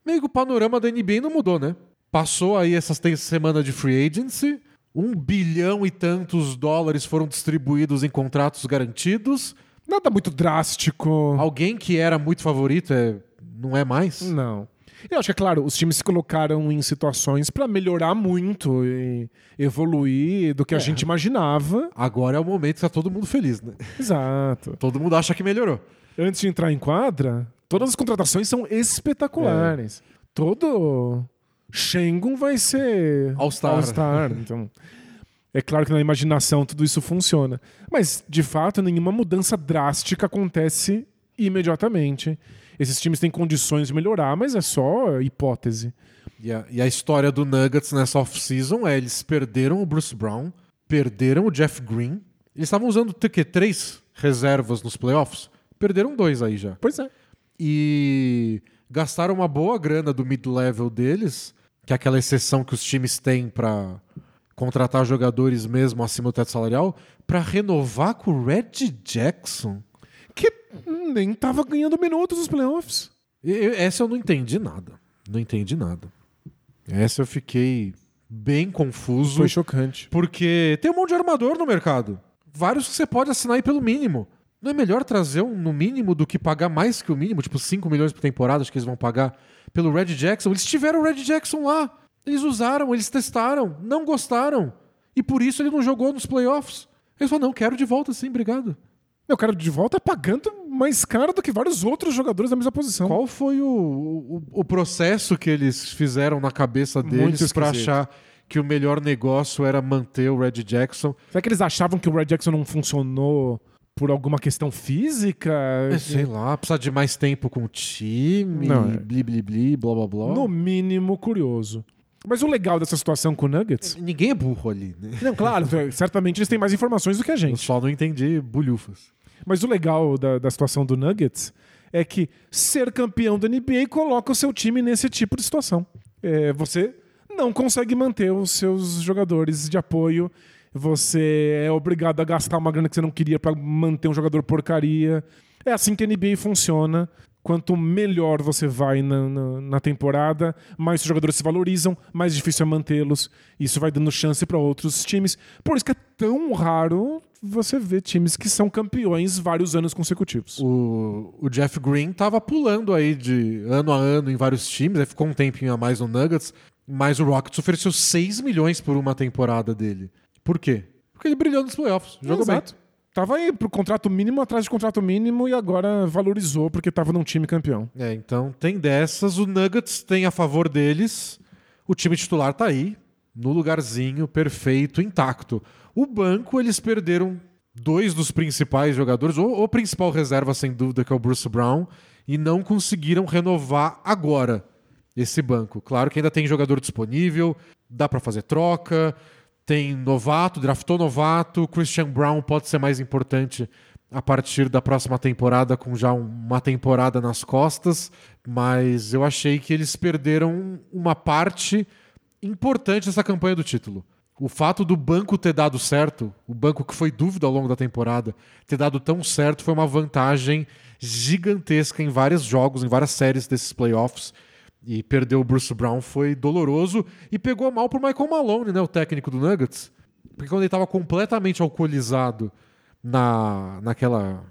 meio que o panorama da NBA não mudou, né? Passou aí essas semanas de free agency, um bilhão e tantos dólares foram distribuídos em contratos garantidos Nada muito drástico. Alguém que era muito favorito é... não é mais? Não. Eu acho que, é claro, os times se colocaram em situações para melhorar muito e evoluir do que é. a gente imaginava. Agora é o momento que tá todo mundo feliz, né? Exato. todo mundo acha que melhorou. Antes de entrar em quadra, todas as contratações são espetaculares. É. Todo Shengun vai ser All-Star. All-Star. então, é claro que na imaginação tudo isso funciona. Mas, de fato, nenhuma mudança drástica acontece imediatamente. Esses times têm condições de melhorar, mas é só hipótese. E a, e a história do Nuggets nessa off-season é: eles perderam o Bruce Brown, perderam o Jeff Green. Eles estavam usando que, três reservas nos playoffs. Perderam dois aí já. Pois é. E gastaram uma boa grana do mid-level deles, que é aquela exceção que os times têm para contratar jogadores mesmo acima do teto salarial para renovar com o Red Jackson. Que nem tava ganhando minutos nos playoffs. Eu, essa eu não entendi nada. Não entendi nada. Essa eu fiquei bem confuso. Foi chocante. Porque tem um monte de armador no mercado. Vários que você pode assinar aí pelo mínimo. Não é melhor trazer um no mínimo do que pagar mais que o mínimo? Tipo, 5 milhões por temporada, acho que eles vão pagar pelo Red Jackson. Eles tiveram o Red Jackson lá. Eles usaram, eles testaram, não gostaram. E por isso ele não jogou nos playoffs. Eles falaram, não, quero de volta sim, obrigado. Eu quero de volta pagando mais caro do que vários outros jogadores da mesma posição. Qual foi o, o, o processo que eles fizeram na cabeça deles para achar que o melhor negócio era manter o Red Jackson? Será que eles achavam que o Red Jackson não funcionou por alguma questão física? É, sei lá, precisa de mais tempo com o time, Não, é. bli, bli, bli, blá, blá, blá. No mínimo curioso. Mas o legal dessa situação com o Nuggets. Ninguém é burro ali, né? Não, claro, certamente eles têm mais informações do que a Eu gente. só não entendi bulhufas. Mas o legal da, da situação do Nuggets é que ser campeão da NBA coloca o seu time nesse tipo de situação. É, você não consegue manter os seus jogadores de apoio. Você é obrigado a gastar uma grana que você não queria para manter um jogador porcaria. É assim que a NBA funciona. Quanto melhor você vai na, na, na temporada, mais os jogadores se valorizam, mais difícil é mantê-los. Isso vai dando chance para outros times. Por isso que é tão raro você ver times que são campeões vários anos consecutivos. O, o Jeff Green tava pulando aí de ano a ano em vários times, aí ficou um tempinho a mais no Nuggets, mas o Rockets ofereceu 6 milhões por uma temporada dele. Por quê? Porque ele brilhou nos playoffs, jogou bem. Tava aí pro contrato mínimo, atrás de contrato mínimo, e agora valorizou porque tava num time campeão. É, então tem dessas. O Nuggets tem a favor deles. O time titular tá aí, no lugarzinho, perfeito, intacto. O banco, eles perderam dois dos principais jogadores, ou o principal reserva, sem dúvida, que é o Bruce Brown, e não conseguiram renovar agora esse banco. Claro que ainda tem jogador disponível, dá pra fazer troca, tem novato, draftou novato, Christian Brown pode ser mais importante a partir da próxima temporada, com já um- uma temporada nas costas, mas eu achei que eles perderam uma parte importante dessa campanha do título. O fato do banco ter dado certo, o banco que foi dúvida ao longo da temporada, ter dado tão certo foi uma vantagem gigantesca em vários jogos, em várias séries desses playoffs. E perder o Bruce Brown foi doloroso e pegou mal pro Michael Malone, né, o técnico do Nuggets. Porque quando ele estava completamente alcoolizado na, naquela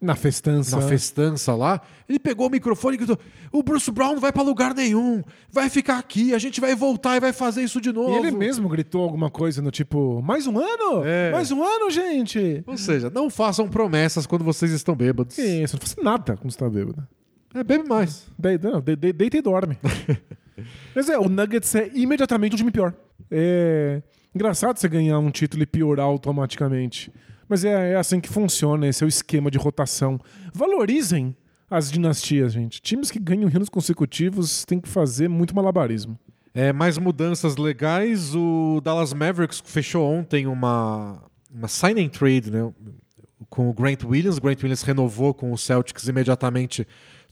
Na festança. na festança lá, ele pegou o microfone e gritou: O Bruce Brown não vai pra lugar nenhum, vai ficar aqui, a gente vai voltar e vai fazer isso de novo. E ele mesmo gritou alguma coisa no tipo: Mais um ano? É. Mais um ano, gente? Ou seja, não façam promessas quando vocês estão bêbados. Isso, não faça nada quando você tá bêbado. É, bebe mais. De, não, de, de, deita e dorme. Mas é, o Nuggets é imediatamente um time pior. É engraçado você ganhar um título e piorar automaticamente. Mas é, é assim que funciona, esse é o esquema de rotação. Valorizem as dinastias, gente. Times que ganham anos consecutivos têm que fazer muito malabarismo. É, mais mudanças legais. O Dallas Mavericks fechou ontem uma, uma sign and trade né, com o Grant Williams. O Grant Williams renovou com o Celtics imediatamente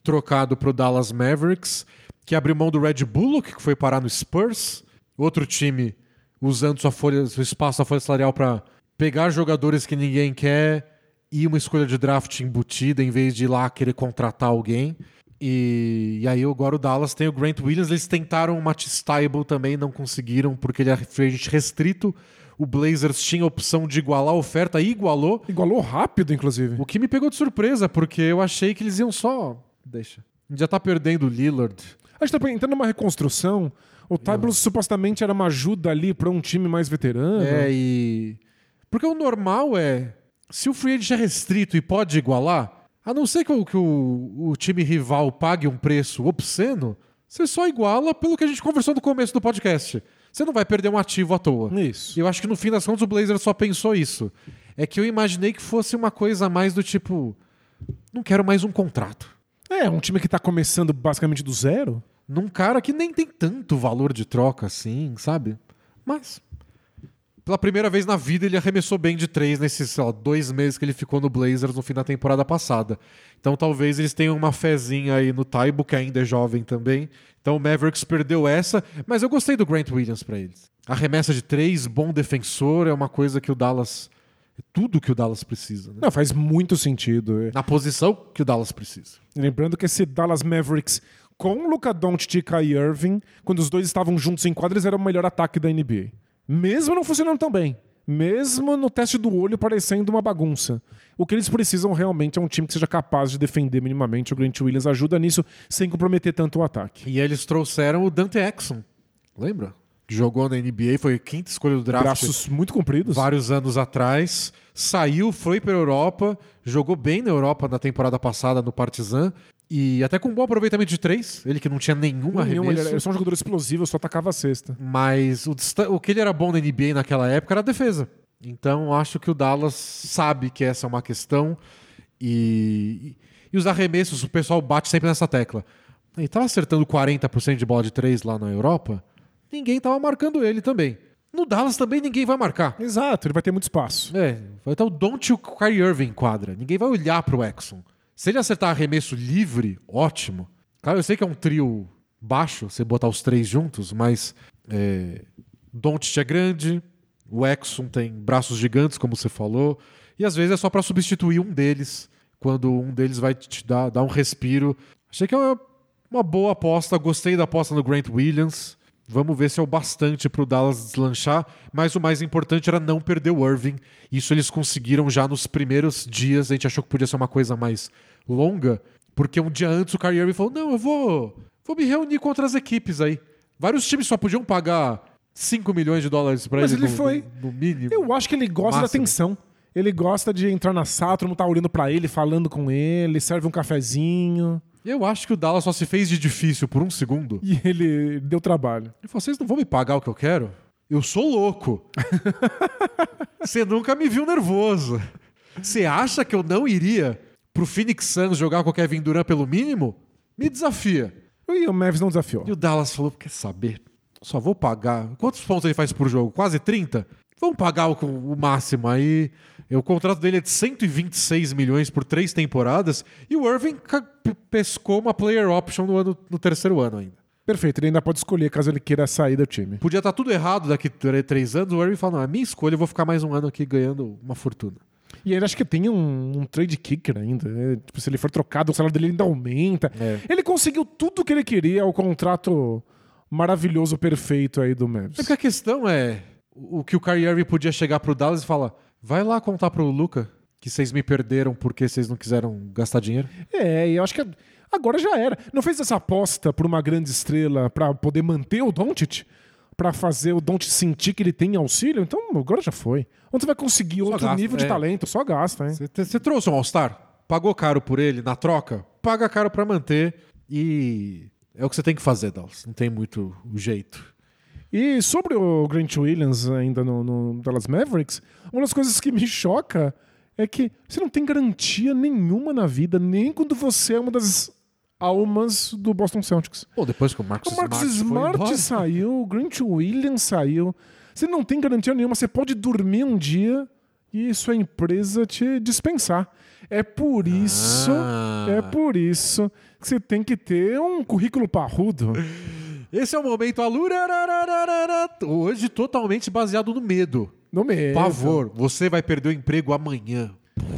trocado para o Dallas Mavericks, que abriu mão do Red Bullock, que foi parar no Spurs. Outro time usando sua folha, seu espaço, a folha salarial para pegar jogadores que ninguém quer e uma escolha de draft embutida em vez de ir lá querer contratar alguém. E, e aí agora o Dallas tem o Grant Williams. Eles tentaram o Matisse Thybulle também, não conseguiram porque ele é agent restrito. O Blazers tinha a opção de igualar a oferta e igualou. Igualou rápido, inclusive. O que me pegou de surpresa, porque eu achei que eles iam só. Deixa. Já tá perdendo o Lillard. A gente tá entrando numa reconstrução. O Tyblos supostamente era uma ajuda ali pra um time mais veterano. É, e. Porque o normal é. Se o free agent é restrito e pode igualar, a não ser que o, que o, o time rival pague um preço obsceno, você só iguala pelo que a gente conversou no começo do podcast. Você não vai perder um ativo à toa. Isso. E eu acho que no fim das contas o Blazer só pensou isso. É que eu imaginei que fosse uma coisa mais do tipo. Não quero mais um contrato. É, um time que tá começando basicamente do zero. Num cara que nem tem tanto valor de troca assim, sabe? Mas. Pela primeira vez na vida ele arremessou bem de três nesses dois meses que ele ficou no Blazers no fim da temporada passada. Então talvez eles tenham uma fezinha aí no Taibo, que ainda é jovem também. Então o Mavericks perdeu essa, mas eu gostei do Grant Williams pra eles. Arremessa de três, bom defensor, é uma coisa que o Dallas. É tudo que o Dallas precisa. Né? Não, faz muito sentido. É. Na posição que o Dallas precisa. Lembrando que esse Dallas Mavericks com Luka Doncic e Kai Irving, quando os dois estavam juntos em quadra, eles eram o melhor ataque da NBA. Mesmo não funcionando tão bem. Mesmo no teste do olho parecendo uma bagunça. O que eles precisam realmente é um time que seja capaz de defender minimamente. O Grant Williams ajuda nisso sem comprometer tanto o ataque. E eles trouxeram o Dante Exxon. Lembra? Jogou na NBA, foi a quinta escolha do draft. Braços muito compridos. vários anos atrás. Saiu, foi para Europa, jogou bem na Europa na temporada passada no Partizan. E até com um bom aproveitamento de três. Ele que não tinha nenhum Nenhum, ele, era, só um jogador explosivo, só atacava a cesta. Mas o, o que ele era bom na NBA naquela época era a defesa. Então acho que o Dallas sabe que essa é uma questão. E, e os arremessos, o pessoal bate sempre nessa tecla. Ele estava acertando 40% de bola de três lá na Europa. Ninguém estava marcando ele também. No Dallas também ninguém vai marcar. Exato, ele vai ter muito espaço. É, vai estar o Don't e o Kyrie Irving em quadra. Ninguém vai olhar pro Exxon. Se ele acertar arremesso livre, ótimo. Claro, eu sei que é um trio baixo, você botar os três juntos, mas é, Doncic é grande, o Exxon tem braços gigantes, como você falou, e às vezes é só para substituir um deles, quando um deles vai te dar, dar um respiro. Achei que é uma, uma boa aposta, gostei da aposta no Grant Williams. Vamos ver se é o bastante para o Dallas deslanchar, mas o mais importante era não perder o Irving. Isso eles conseguiram já nos primeiros dias. A gente achou que podia ser uma coisa mais longa, porque um dia antes o Kyrie Irving falou: Não, eu vou, vou me reunir com outras equipes aí. Vários times só podiam pagar 5 milhões de dólares para Mas ele, ele no, foi. no, no mínimo. Eu acho que ele gosta da Máximo. atenção. Ele gosta de entrar na sala, todo mundo tá olhando pra ele, falando com ele, serve um cafezinho. Eu acho que o Dallas só se fez de difícil por um segundo. E ele deu trabalho. Ele falou: Vocês não vão me pagar o que eu quero? Eu sou louco. Você nunca me viu nervoso. Você acha que eu não iria pro Phoenix Suns jogar com o Kevin Durant pelo mínimo? Me desafia. E o Mavis não desafiou. E o Dallas falou: Quer saber? Só vou pagar. Quantos pontos ele faz por jogo? Quase 30? Vamos pagar o, o máximo aí. E O contrato dele é de 126 milhões por três temporadas. E o Irving pescou uma player option no, ano, no terceiro ano ainda. Perfeito, ele ainda pode escolher caso ele queira sair do time. Podia estar tudo errado daqui a três anos. O Irving fala: Não, é minha escolha, eu vou ficar mais um ano aqui ganhando uma fortuna. E ele acho que tem um, um trade kicker ainda. né? Tipo, se ele for trocado, o salário dele ainda aumenta. É. Ele conseguiu tudo que ele queria, o contrato maravilhoso, perfeito aí do É Mavis. porque a questão é: o que o Kyrie Irving podia chegar pro Dallas e falar: Vai lá contar pro Luca que vocês me perderam porque vocês não quiseram gastar dinheiro. É, e eu acho que agora já era. Não fez essa aposta por uma grande estrela pra poder manter o Doncic? Pra fazer o Doncic sentir que ele tem auxílio? Então agora já foi. Onde você vai conseguir outro gasta, nível de é. talento? Só gasta, hein? Você você trouxe um All-Star? Pagou caro por ele na troca? Paga caro pra manter. E é o que você tem que fazer, Dallas. Não tem muito jeito. E sobre o Grant Williams ainda no, no Dallas Mavericks, uma das coisas que me choca é que você não tem garantia nenhuma na vida, nem quando você é uma das almas do Boston Celtics. Pô, depois que o Marcos O Marcos Smart, Smart saiu, o Grant Williams saiu. Você não tem garantia nenhuma, você pode dormir um dia e sua empresa te dispensar. É por isso, Ah. é por isso que você tem que ter um currículo parrudo. Esse é o momento alurarararara, hoje totalmente baseado no medo. No meio. Pavor, você vai perder o emprego amanhã.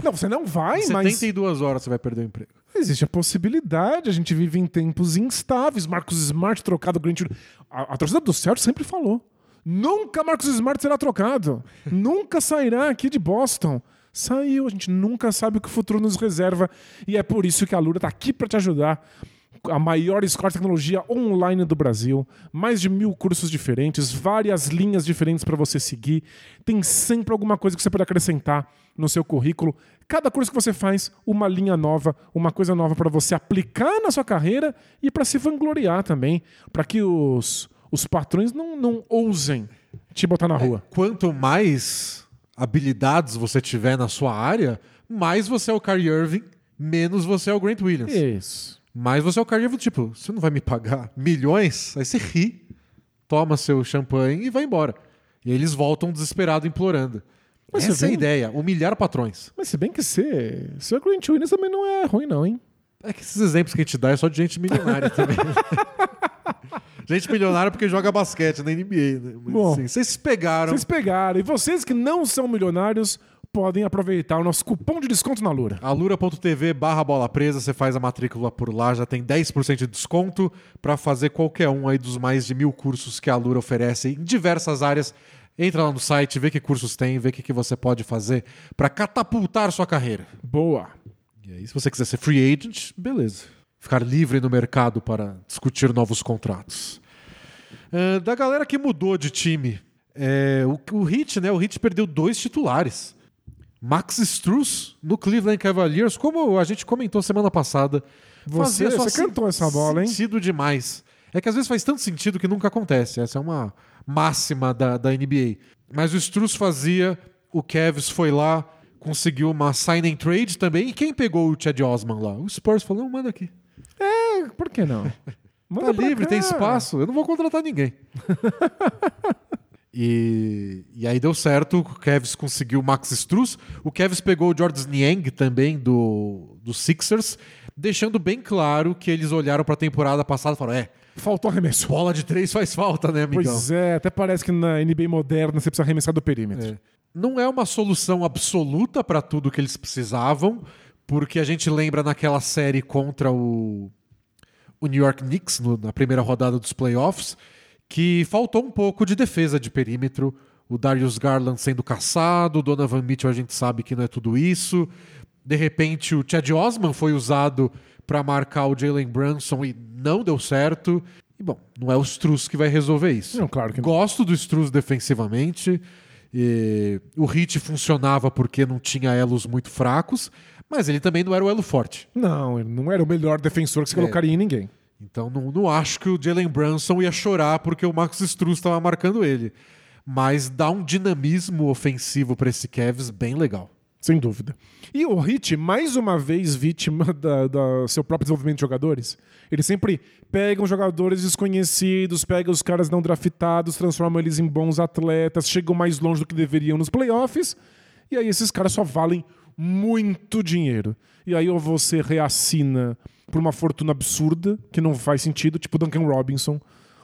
Não, você não vai, Em mas 72 horas você vai perder o emprego. existe a possibilidade. A gente vive em tempos instáveis. Marcos Smart trocado, Grant. A, a torcida do Celtics sempre falou. Nunca Marcos Smart será trocado. nunca sairá aqui de Boston. Saiu, a gente nunca sabe o que o futuro nos reserva. E é por isso que a Lura está aqui para te ajudar. A maior escola de tecnologia online do Brasil. Mais de mil cursos diferentes, várias linhas diferentes para você seguir. Tem sempre alguma coisa que você pode acrescentar no seu currículo. Cada curso que você faz, uma linha nova, uma coisa nova para você aplicar na sua carreira e para se vangloriar também. Para que os, os patrões não, não ousem te botar na rua. Quanto mais habilidades você tiver na sua área, mais você é o Kyrie Irving, menos você é o Grant Williams. Isso. Mas você é o Kyrie Irving, tipo, você não vai me pagar milhões? Aí você ri, toma seu champanhe e vai embora. E aí eles voltam desesperados, implorando. Mas Essa é a ideia, humilhar patrões. Mas se bem que ser, ser o Grant Williams também não é ruim, não, hein? É que esses exemplos que a gente dá é só de gente milionária também. gente milionária porque joga basquete na NBA, né? Mas, Bom, assim, vocês pegaram. Vocês pegaram. E vocês que não são milionários, podem aproveitar o nosso cupom de desconto na Lura. alura.tv barra bola presa, você faz a matrícula por lá, já tem 10% de desconto para fazer qualquer um aí dos mais de mil cursos que a Alura oferece em diversas áreas. Entra lá no site, vê que cursos tem, vê o que, que você pode fazer para catapultar sua carreira. Boa. E aí, se você quiser ser free agent, beleza. Ficar livre no mercado para discutir novos contratos. Ah, da galera que mudou de time, é, o, o Heat, né? O Heat perdeu dois titulares. Max Struz no Cleveland Cavaliers, como a gente comentou semana passada. Você- você cantou essa bola, hein? Sentido demais. É que às vezes faz tanto sentido que nunca acontece. Essa é uma máxima da, da NBA. Mas o Struz fazia, o Cavs foi lá, conseguiu uma sign and trade também. E quem pegou o Chad Osman lá? O Spurs falou, "Não, manda aqui. É, por que não? Manda Tá livre, cá. tem espaço. Eu não vou contratar ninguém. e, e aí deu certo. O Cavs conseguiu o Max Struz. O Cavs pegou o Jordan Niang também do, do Sixers, deixando bem claro que eles olharam para a temporada passada e falaram: é, Faltou arremesso. bola de três faz falta, né, amigão? Pois é, até parece que na NBA moderna você precisa arremessar do perímetro. É. Não é uma solução absoluta para tudo que eles precisavam, porque a gente lembra naquela série contra o, o New York Knicks, no- na primeira rodada dos playoffs, que faltou um pouco de defesa de perímetro. O Darius Garland sendo caçado, o Donovan Mitchell a gente sabe que não é tudo isso. De repente, o Chad Osman foi usado para marcar o Jalen Brunson e não deu certo. E bom, não é o Struz que vai resolver isso. Não, claro que não. Gosto do Struz defensivamente. O Hit funcionava porque não tinha elos muito fracos, mas ele também não era o elo forte. Não, ele não era o melhor defensor que você É. colocaria em ninguém. Então não, não acho que o Jalen Brunson ia chorar porque o Max Struz estava marcando ele. Mas dá um dinamismo ofensivo para esse Cavs bem legal. Sem dúvida. E o Hit, mais uma vez, vítima da seu próprio desenvolvimento de jogadores. Eles sempre pegam jogadores desconhecidos, pegam os caras não draftados, transformam eles em bons atletas, chegam mais longe do que deveriam nos playoffs, e aí esses caras só valem muito dinheiro. E aí ou você reassina por uma fortuna absurda, que não faz sentido, tipo Duncan Robinson,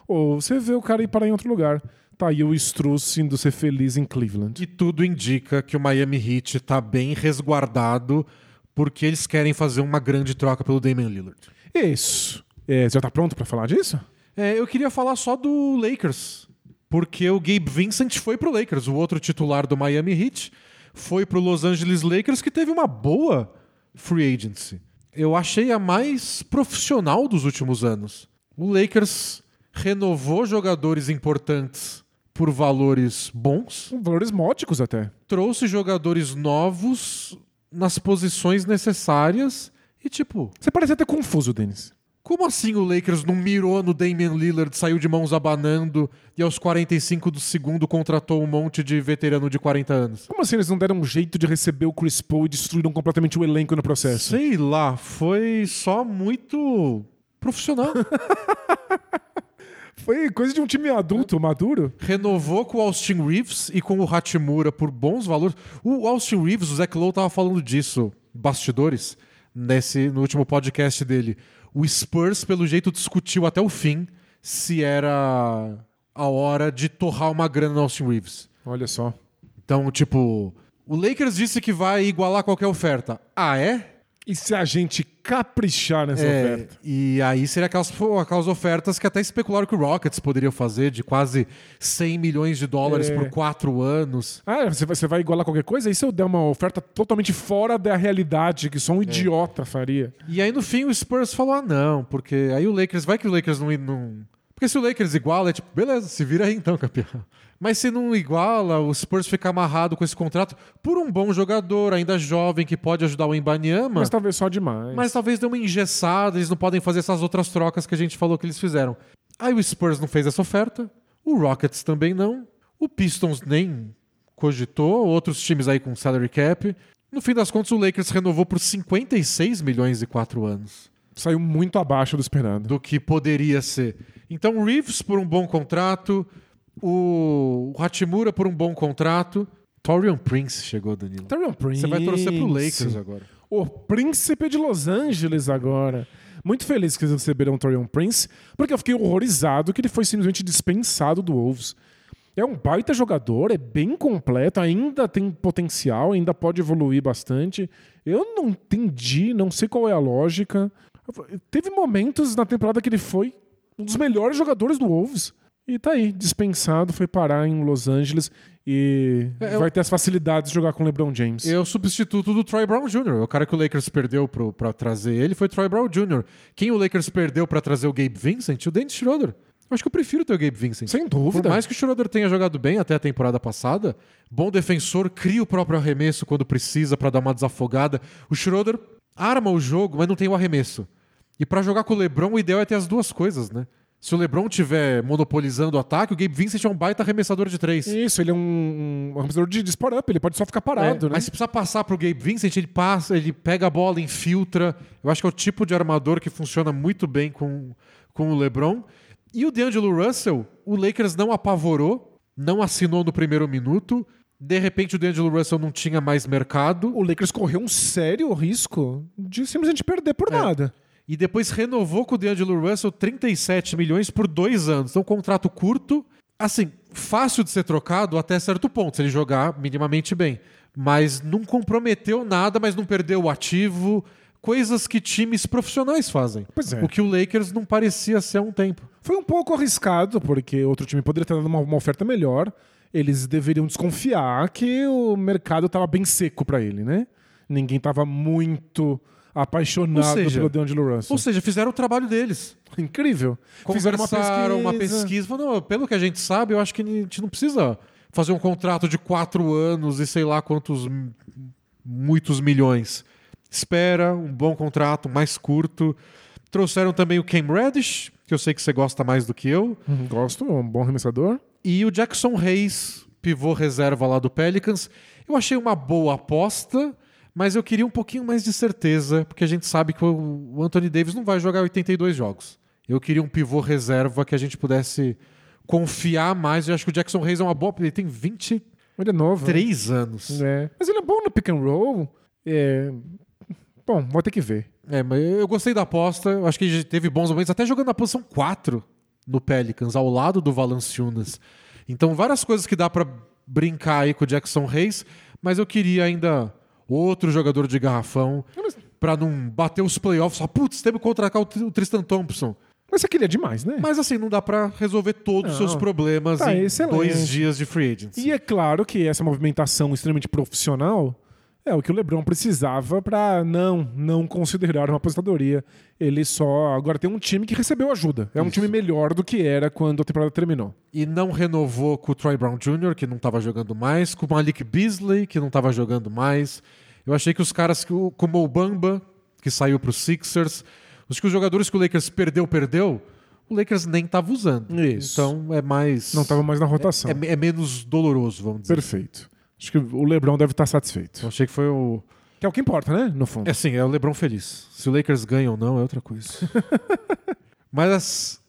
ou você vê o cara ir parar em outro lugar. Tá aí o Struz indo ser feliz em Cleveland. E tudo indica que o Miami Heat está bem resguardado porque eles querem fazer uma grande troca pelo Damian Lillard. Isso. É, você já tá pronto pra falar disso? É, eu queria falar só do Lakers, porque o Gabe Vincent foi pro Lakers, o outro titular do Miami Heat, foi pro Los Angeles Lakers, que teve uma boa free agency. Eu achei a mais profissional dos últimos anos. O Lakers renovou jogadores importantes por valores bons, valores módicos até. trouxe jogadores novos nas posições necessárias e tipo, Você parece até confuso, Denis. Como assim o Lakers não mirou no Damian Lillard, saiu de mãos abanando e aos 45 do segundo contratou um monte de veterano de 40 anos? Como assim eles não deram um jeito de receber o Chris Paul e destruíram completamente o elenco no processo? Sei lá, foi só muito profissional. Foi coisa de um time adulto, maduro. Renovou com o Austin Reeves e com o Hachimura por bons valores. O Austin Reeves, o Zach Lowe tava falando disso, bastidores, nesse, no último podcast dele. O Spurs, pelo jeito, discutiu até o fim se era a hora de torrar uma grana no Austin Reeves. Olha só. Então, tipo, o Lakers disse que vai igualar qualquer oferta. Ah, é? E se a gente caprichar nessa É, oferta? E aí seria aquelas, aquelas ofertas que até especularam que o Rockets poderia fazer de quase 100 milhões de dólares É. por quatro anos. Ah, você vai, você vai igualar qualquer coisa? E se eu der uma oferta totalmente fora da realidade, que só É. um idiota faria? E aí no fim o Spurs falou: ah, não, porque aí o Lakers, vai que o Lakers não. não... Porque se o Lakers iguala, é tipo, beleza, se vira aí então, campeão. Mas se não iguala, o Spurs fica amarrado com esse contrato por um bom jogador, ainda jovem, que pode ajudar o Embanyama. Mas talvez só demais. Mas talvez dê uma engessada, eles não podem fazer essas outras trocas que a gente falou que eles fizeram. Aí o Spurs não fez essa oferta, o Rockets também não, o Pistons nem cogitou, outros times aí com salary cap. No fim das contas, o Lakers renovou por 56 milhões e 4 anos, Saiu muito abaixo do esperado. do que poderia ser. Então, o Reeves por um bom contrato, o Hachimura por um bom contrato. Torian Prince chegou, Danilo. Torian Prince. Você vai torcer pro Lakers agora. O príncipe de Los Angeles agora. Muito feliz que eles receberam o Torian Prince, porque eu fiquei horrorizado que ele foi simplesmente dispensado do Wolves. É um baita jogador, é bem completo, ainda tem potencial, ainda pode evoluir bastante. Eu não entendi, não sei qual é a lógica. Teve momentos na temporada que ele foi um dos melhores jogadores do Wolves. E tá aí, dispensado, foi parar em Los Angeles e É, eu- vai ter as facilidades de jogar com o LeBron James. É o substituto do Troy Brown Jr. O cara que o Lakers perdeu pro, pra trazer ele foi Troy Brown Jr. Quem o Lakers perdeu pra trazer o Gabe Vincent? O Dennis Schroeder. Eu acho que eu prefiro ter o Gabe Vincent. Sem dúvida. Por mais que o Schroeder tenha jogado bem até a temporada passada, bom defensor, cria o próprio arremesso quando precisa pra dar uma desafogada. O Schroeder arma o jogo, mas não tem o arremesso. E pra jogar com o LeBron, o ideal é ter as duas coisas, né? Se o LeBron tiver monopolizando o ataque, o Gabe Vincent é um baita arremessador de três. Isso, ele é um, um arremessador de, de spot up, ele pode só ficar parado, É, né? Mas se precisar passar pro Gabe Vincent, ele passa, ele pega a bola, infiltra. Eu acho que é o tipo de armador que funciona muito bem com, com o LeBron. E o D'Angelo Russell, o Lakers não apavorou, não assinou no primeiro minuto. De repente o D'Angelo Russell não tinha mais mercado. O Lakers correu um sério risco de simplesmente perder por É. nada. E depois renovou com o D'Angelo Russell 37 milhões por dois anos. Então, um contrato curto, assim, fácil de ser trocado até certo ponto, se ele jogar minimamente bem. Mas não comprometeu nada, mas não perdeu o ativo. Coisas que times profissionais fazem. Pois é. O que o Lakers não parecia ser há um tempo. Foi um pouco arriscado, porque outro time poderia ter dado uma, uma oferta melhor. Eles deveriam desconfiar que o mercado estava bem seco para ele, né? Ninguém estava muito apaixonado seja- pelo D'Angelo Russell. Ou seja, fizeram o trabalho deles. Incrível. Fizeram uma pesquisa. uma pesquisa. Falaram, "Não, pelo que a gente sabe, eu acho que a gente não precisa fazer um contrato de quatro anos e sei lá quantos muitos milhões. Espera um bom contrato, mais curto. Trouxeram também o Cam Reddish, que eu sei que você gosta mais do que eu, Hum, Gosto, é um bom arremessador. e o Jackson Reis, pivô reserva lá do Pelicans. Eu achei uma boa aposta, mas eu queria um pouquinho mais de certeza, porque a gente sabe que o Anthony Davis não vai jogar 82 jogos. Eu queria um pivô reserva que a gente pudesse confiar mais. Eu acho que o Jackson Reis é uma boa. Ele tem 23 Ele é novo. né? anos. É. Mas ele é bom no pick and roll. É... Bom, vou ter que ver. É, mas eu gostei da aposta. Eu acho que ele teve bons momentos, até jogando na posição 4 no Pelicans, ao lado do Valanciunas. Então, várias coisas que dá pra brincar aí com o Jackson Reis, mas eu queria ainda outro jogador de garrafão pra não bater os playoffs. Só, putz, teve que contratar o Tr- o Tristan Thompson. Mas você queria demais, né? Mas assim, não dá pra resolver todos os seus problemas Tá em excelente. dois dias de free agency. E é claro que essa movimentação extremamente profissional é o que o LeBron precisava para não não considerar uma aposentadoria. Ele só agora tem um time que recebeu ajuda. É um Isso. time melhor do que era quando a temporada terminou. E não renovou com o Troy Brown Jr., que não estava jogando mais, com o Malik Beasley, que não estava jogando mais. Eu achei que os caras, como o Bamba, que saiu para os Sixers, acho que os jogadores que o Lakers perdeu, perdeu, o Lakers nem estava usando. Isso. Então é mais. Não estava mais na rotação. é, é menos doloroso, vamos dizer. Perfeito. Acho que o LeBron deve estar satisfeito. Eu achei que foi o. Que é o que importa, né? No fundo. É assim, é o LeBron feliz. Se o Lakers ganha ou não, é outra coisa. Mas as-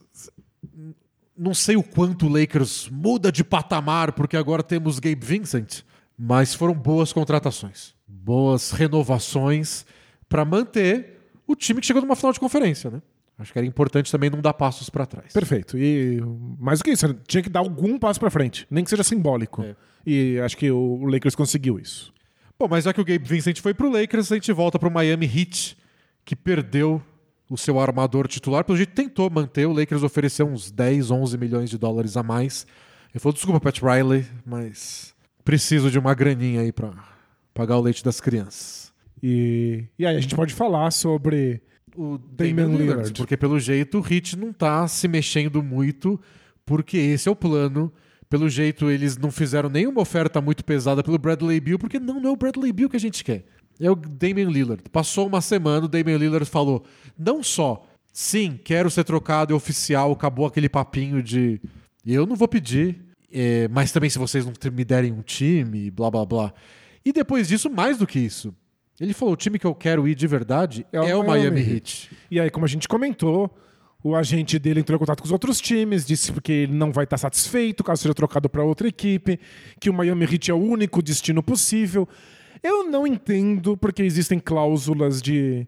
não sei o quanto o Lakers muda de patamar, porque agora temos Gabe Vincent, mas foram boas contratações. Boas renovações para manter o time que chegou numa final de conferência, né? Acho que era importante também não dar passos para trás. Perfeito. E mais do que isso, tinha que dar algum passo para frente, nem que seja simbólico. É. E acho que o Lakers conseguiu isso. Bom, mas já que o Gabe Vincent foi pro Lakers, a gente volta pro Miami Heat, que perdeu o seu armador titular. Pelo jeito tentou manter, o Lakers ofereceu uns 10, 11 milhões de dólares a mais. Ele falou, desculpa, Pat Riley, mas preciso de uma graninha aí pra pagar o leite das crianças. E, e aí a gente pode falar sobre O Damian Lillard. Porque pelo jeito o Heat não tá se mexendo muito, porque esse é o plano. Pelo jeito eles não fizeram nenhuma oferta muito pesada pelo Bradley Beal, porque não, não é o Bradley Beal que a gente quer. É o Damian Lillard. Passou uma semana, o Damian Lillard falou: não só, sim, quero ser trocado, é oficial, acabou aquele papinho de eu não vou pedir, é, mas também se vocês não me derem um time, blá blá blá. E depois disso, mais do que isso. Ele falou: o time que eu quero ir de verdade é, o Miami Heat. E aí, como a gente comentou, o agente dele entrou em contato com os outros times, disse que ele não vai estar satisfeito caso seja trocado para outra equipe, que o Miami Heat é o único destino possível. Eu não entendo porque existem cláusulas de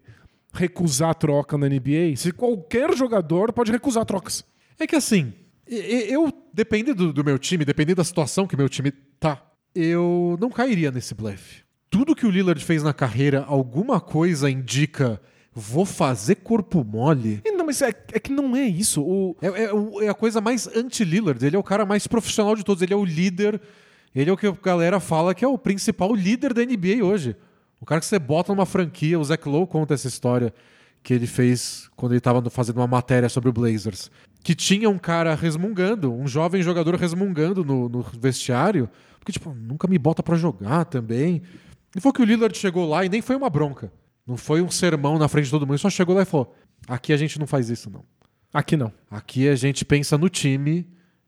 recusar troca na NBA, se qualquer jogador pode recusar trocas. É que assim, Eu, dependendo do, do meu time, dependendo da situação que meu time tá, eu não cairia nesse blefe. Tudo que o Lillard fez na carreira, alguma coisa indica vou fazer corpo mole. E Não, mas é, é que não é isso. O, É, é é a coisa mais anti-Lillard. Ele é o cara mais profissional de todos. Ele é o líder. Ele é o que a galera fala que é o principal líder da NBA hoje. O cara que você bota numa franquia. O Zach Lowe conta essa história que ele fez quando ele estava fazendo uma matéria sobre o Blazers. Que tinha um cara resmungando, um jovem jogador resmungando no, no vestiário. Porque, tipo, nunca me bota pra jogar também. E foi que o Lillard chegou lá e nem foi uma bronca. Não foi um sermão na frente de todo mundo. Ele só chegou lá e falou: aqui a gente não faz isso, não. aqui não. Aqui a gente pensa no time,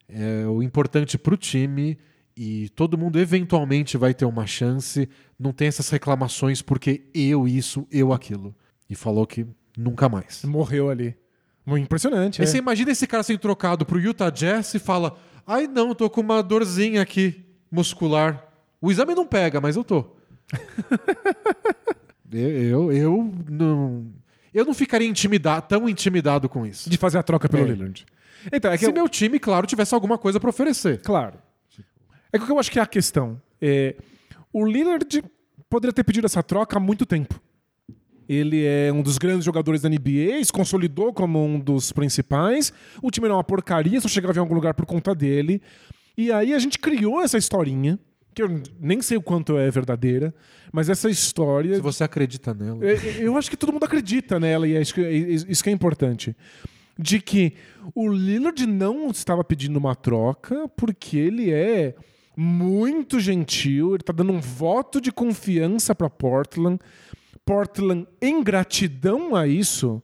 é o importante pro time e todo mundo eventualmente vai ter uma chance. Não tem essas reclamações porque eu isso, eu aquilo. E falou que nunca mais. Morreu ali. Muito impressionante. Aí é. você imagina esse cara sendo trocado pro Utah Jazz e fala: ai não, tô com uma dorzinha aqui muscular. O exame não pega, mas eu tô. eu, eu, não. Eu não ficaria intimidado, tão intimidado com isso. De fazer a troca pelo É. Lillard. Então, é que Se eu- meu time, claro, tivesse alguma coisa pra oferecer. Claro. É que eu acho que é a questão. É, o Lillard poderia ter pedido essa troca há muito tempo. Ele é um dos grandes jogadores da NBA, se consolidou como um dos principais. O time era uma porcaria, só chegava em algum lugar por conta dele. E aí a gente criou essa historinha, que eu nem sei o quanto é verdadeira, mas essa história. Se você acredita nela. É, Eu acho que todo mundo acredita nela e é isso que é isso que é importante. De que o Lillard não estava pedindo uma troca porque ele é muito gentil, ele tá dando um voto de confiança para Portland. Portland, em gratidão a isso,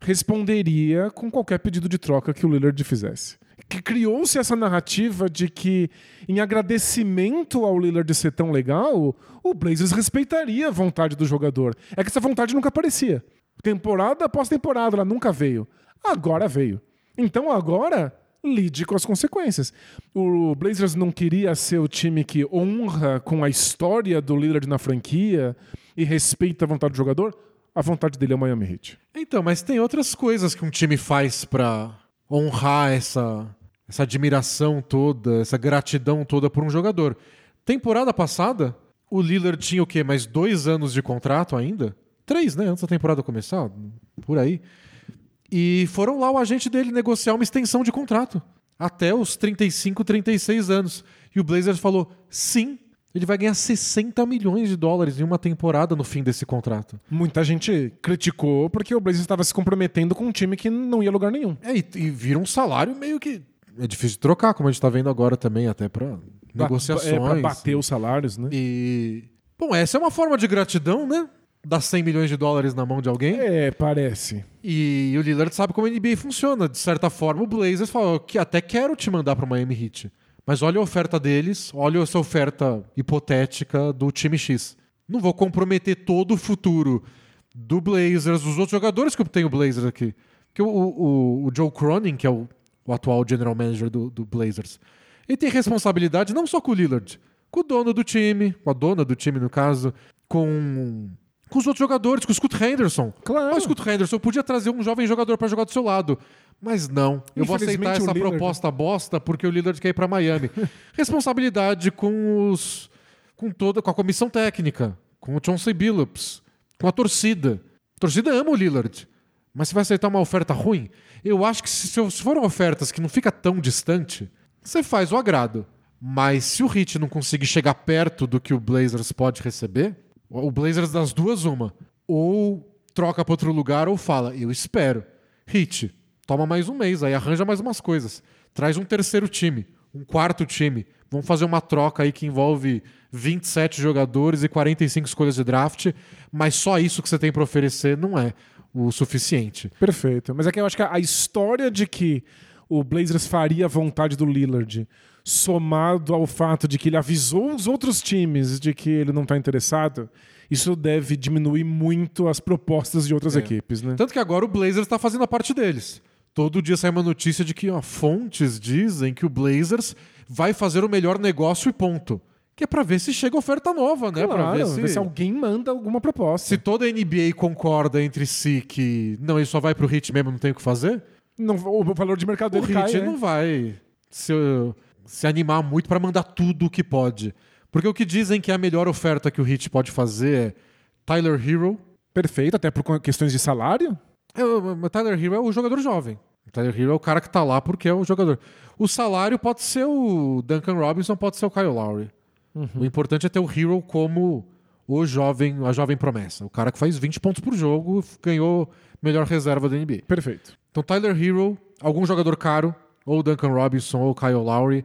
responderia com qualquer pedido de troca que o Lillard fizesse. Que criou-se essa narrativa de que, em agradecimento ao Lillard ser tão legal, o Blazers respeitaria a vontade do jogador. É que essa vontade nunca aparecia. Temporada após temporada, ela nunca veio. Agora veio. Então agora lide com as consequências. O Blazers não queria ser o time que honra com a história do Lillard na franquia e respeita a vontade do jogador. A vontade dele é o Miami Heat. Então, mas tem outras coisas que um time faz pra honrar essa, essa admiração toda, essa gratidão toda por um jogador. Temporada passada, o Lillard tinha o quê? Mais dois anos de contrato ainda? Três, né? Antes da temporada começar, por aí. E foram lá o agente dele negociar uma extensão de contrato. Até os 35, 36 anos. E o Blazers falou: sim, ele vai ganhar 60 milhões de dólares em uma temporada no fim desse contrato. Muita gente criticou porque o Blazers estava se comprometendo com um time que não ia a lugar nenhum. É, e, e vira um salário meio que. É difícil de trocar, como a gente tá vendo agora também, até pra negociações. É, pra bater os salários, né? E. Bom, essa é uma forma de gratidão, né? Dar 100 milhões de dólares na mão de alguém. É, parece. E o Lillard sabe como a NBA funciona. De certa forma, o Blazers fala que até quero te mandar para Miami Heat. Mas olha a oferta deles, olha essa oferta hipotética do time X. Não vou comprometer todo o futuro do Blazers, dos outros jogadores que tem o Blazers aqui. Porque o, o, o Joe Cronin, que é o, o atual general manager do, do Blazers, ele tem responsabilidade não só com o Lillard, com o dono do time, com a dona do time, no caso, com, com os outros jogadores, com o Scoot Henderson. Claro. O Scoot Henderson podia trazer um jovem jogador para jogar do seu lado. Mas não, eu vou aceitar essa Lillard- proposta bosta porque o Lillard quer ir para Miami. Responsabilidade com os com toda com a comissão técnica, com o Chauncey Billups, com a torcida. A torcida ama o Lillard. Mas você vai aceitar uma oferta ruim? Eu acho que se, se foram ofertas que não fica tão distante, você faz o agrado. Mas se o Heat não conseguir chegar perto do que o Blazers pode receber, o Blazers das duas uma, ou troca para outro lugar ou fala, eu espero. Heat, toma mais um mês, aí arranja mais umas coisas. Traz um terceiro time, um quarto time. Vamos fazer uma troca aí que envolve 27 jogadores e 45 escolhas de draft, mas só isso que você tem para oferecer não é o suficiente. Perfeito. Mas é que eu acho que a história de que o Blazers faria a vontade do Lillard, somado ao fato de que ele avisou os outros times de que ele não está interessado, isso deve diminuir muito as propostas de outras É. equipes, né? Tanto que agora o Blazers está fazendo a parte deles. Todo dia sai uma notícia de que ó, fontes dizem que o Blazers vai fazer o melhor negócio e ponto. Que é pra ver se chega oferta nova, né? Claro, ver ver se, se alguém manda alguma proposta. se toda a NBA concorda entre si que não, ele só vai pro Heat mesmo, não tem o que fazer. não, o valor de mercado O dele cai. Hit né? não vai se, se animar muito pra mandar tudo o que pode. Porque o que dizem que é a melhor oferta que o Hit pode fazer é Tyler Hero. Perfeito, até por questões de salário. É, o o Tyler Hero é o jogador jovem. O Tyler Hero é o cara que tá lá porque é o jogador. O salário pode ser o Duncan Robinson, pode ser o Kyle Lowry. O importante é ter o Hero como o jovem, a jovem promessa. O cara que faz 20 pontos por jogo ganhou melhor reserva da NBA. Perfeito. Então, Tyler Hero, algum jogador caro, ou Duncan Robinson, ou Kyle Lowry.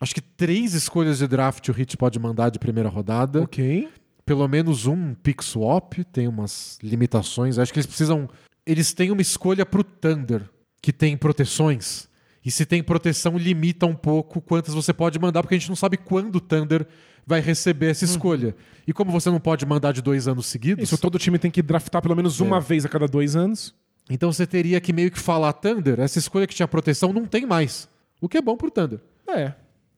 Acho que três escolhas de draft o Heat pode mandar de primeira rodada. Ok. Pelo menos um pick swap, tem umas limitações. Acho que eles precisam. Eles têm uma escolha pro Thunder, que tem proteções. E se tem proteção, limita um pouco quantas você pode mandar, porque a gente não sabe quando o Thunder vai receber essa escolha. E como você não pode mandar de dois anos seguidos. Isso, todo time tem que draftar pelo menos uma vez a cada dois anos. Então você teria que meio que falar, Thunder, essa escolha que tinha proteção não tem mais. O que é bom pro Thunder. É.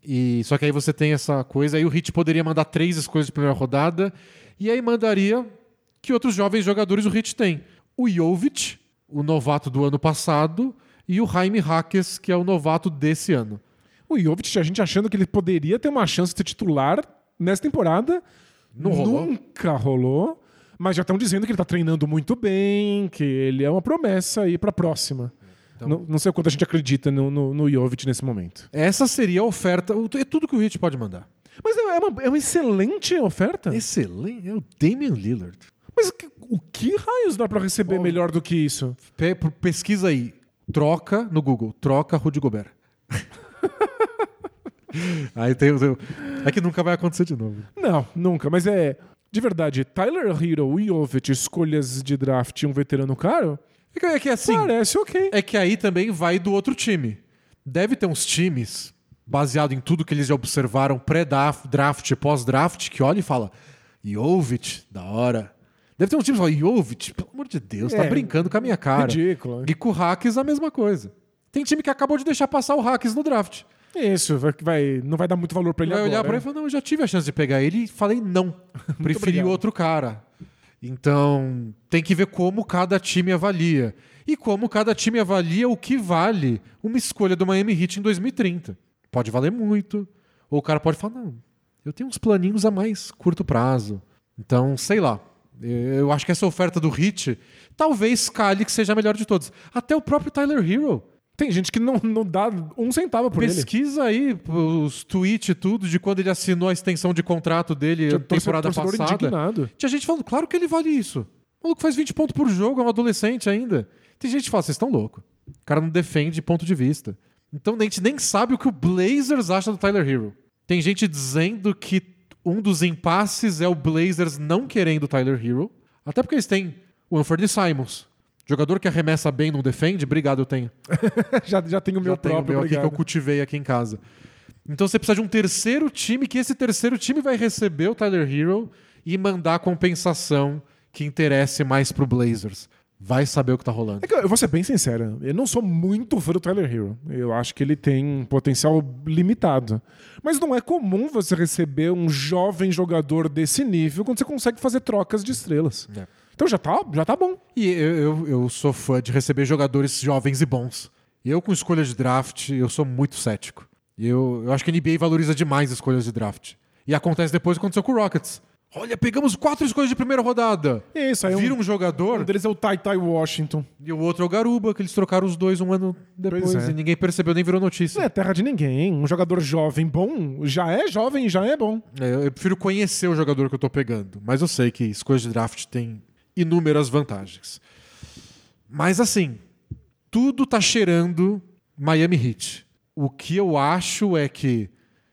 E só que aí você tem essa coisa, aí o Hit poderia mandar três escolhas de primeira rodada, e aí mandaria que outros jovens jogadores o Hit tem. O Jovic, o novato do ano passado, e o Jaime Hackes, que é o novato desse ano. O Jovic, a gente achando que ele poderia ter uma chance de ser titular nessa temporada. Não rolou. Nunca rolou. Mas já estão dizendo que ele tá treinando muito bem, que ele é uma promessa aí pra próxima. Então- Não, não sei o quanto a gente acredita no, no, no Jovic nesse momento. Essa seria a oferta, o- é tudo que o Hit pode mandar. Mas é uma, é uma excelente oferta. Excelente, é o Damian Lillard. Mas que- o que raios dá pra receber melhor do que isso? Pe- Pesquisa aí, troca no Google, troca Rudy Gobert. aí tem, o- é que nunca vai acontecer de novo. Não, nunca. Mas é. De verdade, Tyler Hero e Jovic, escolhas de draft e um veterano caro, É que- É que assim, parece ok. é que aí também vai do outro time. Deve ter uns times, baseado em tudo que eles já observaram pré-draft e pós-draft, que olha e fala: Jovic, da hora. Deve ter uns times que falam: Jovic, pelo amor de Deus, tá É, brincando com a minha cara. Ridículo. E com o Hacks a mesma coisa. Tem time que acabou de deixar passar o Hacks no draft. Isso, vai, vai- não vai dar muito valor pra ele vai agora. olhar pra ele e falar: não, eu já tive a chance de pegar ele e falei não. Preferi obrigado. outro cara. Então, tem que ver como cada time avalia. E como cada time avalia o que vale uma escolha do Miami Heat em 2030. Pode valer muito. Ou o cara pode falar: não, eu tenho uns planinhos a mais curto prazo. Então, sei lá. Eu acho que essa oferta do Heat talvez calhe que seja a melhor de todos. Até o próprio Tyler Hero. Tem gente que não, não dá um centavo por ele. Pesquisa aí os tweets e tudo de quando ele assinou a extensão de contrato dele Tinha na temporada passada. indignado. Tinha gente falando, claro que ele vale isso. O maluco faz 20 pontos por jogo, é um adolescente ainda. Tem gente que fala, vocês estão loucos. O cara não defende ponto de vista. Então a gente nem sabe o que o Blazers acha do Tyler Hero. Tem gente dizendo que um dos impasses é o Blazers não querendo o Tyler Hero. Até porque eles têm o Anthony Simons. Jogador que arremessa bem, não defende, obrigado, eu tenho. já, já tem o meu Já tenho próprio, o meu aqui que eu cultivei aqui em casa. Então você precisa de um terceiro time, que esse terceiro time vai receber o Tyler Hero e mandar a compensação que interesse mais pro Blazers. Vai saber o que tá rolando. É que eu vou ser bem sincero, eu não sou muito fã do Tyler Hero. Eu acho que ele tem um potencial limitado. Mas não é comum você receber um jovem jogador desse nível quando você consegue fazer trocas de estrelas. É. Então já tá, já tá bom. E eu, eu, eu sou fã de receber jogadores jovens e bons. E eu, com escolha de draft, eu sou muito cético. Eu, eu acho que a NBA valoriza demais escolhas de draft. E acontece depois o que aconteceu com o Rockets. Olha, pegamos quatro escolhas de primeira rodada. Isso, aí um- Vira um jogador Um deles é o Tai Tai Washington. e o outro é o Garuba, que eles trocaram os dois um ano depois Pois é. e ninguém percebeu, nem virou notícia. Não é terra de ninguém. Um jogador jovem bom já é jovem já é bom. É, eu prefiro conhecer o jogador que eu tô pegando. Mas eu sei que escolhas de draft tem inúmeras vantagens. Mas assim, tudo tá cheirando Miami Heat. O que eu acho é que,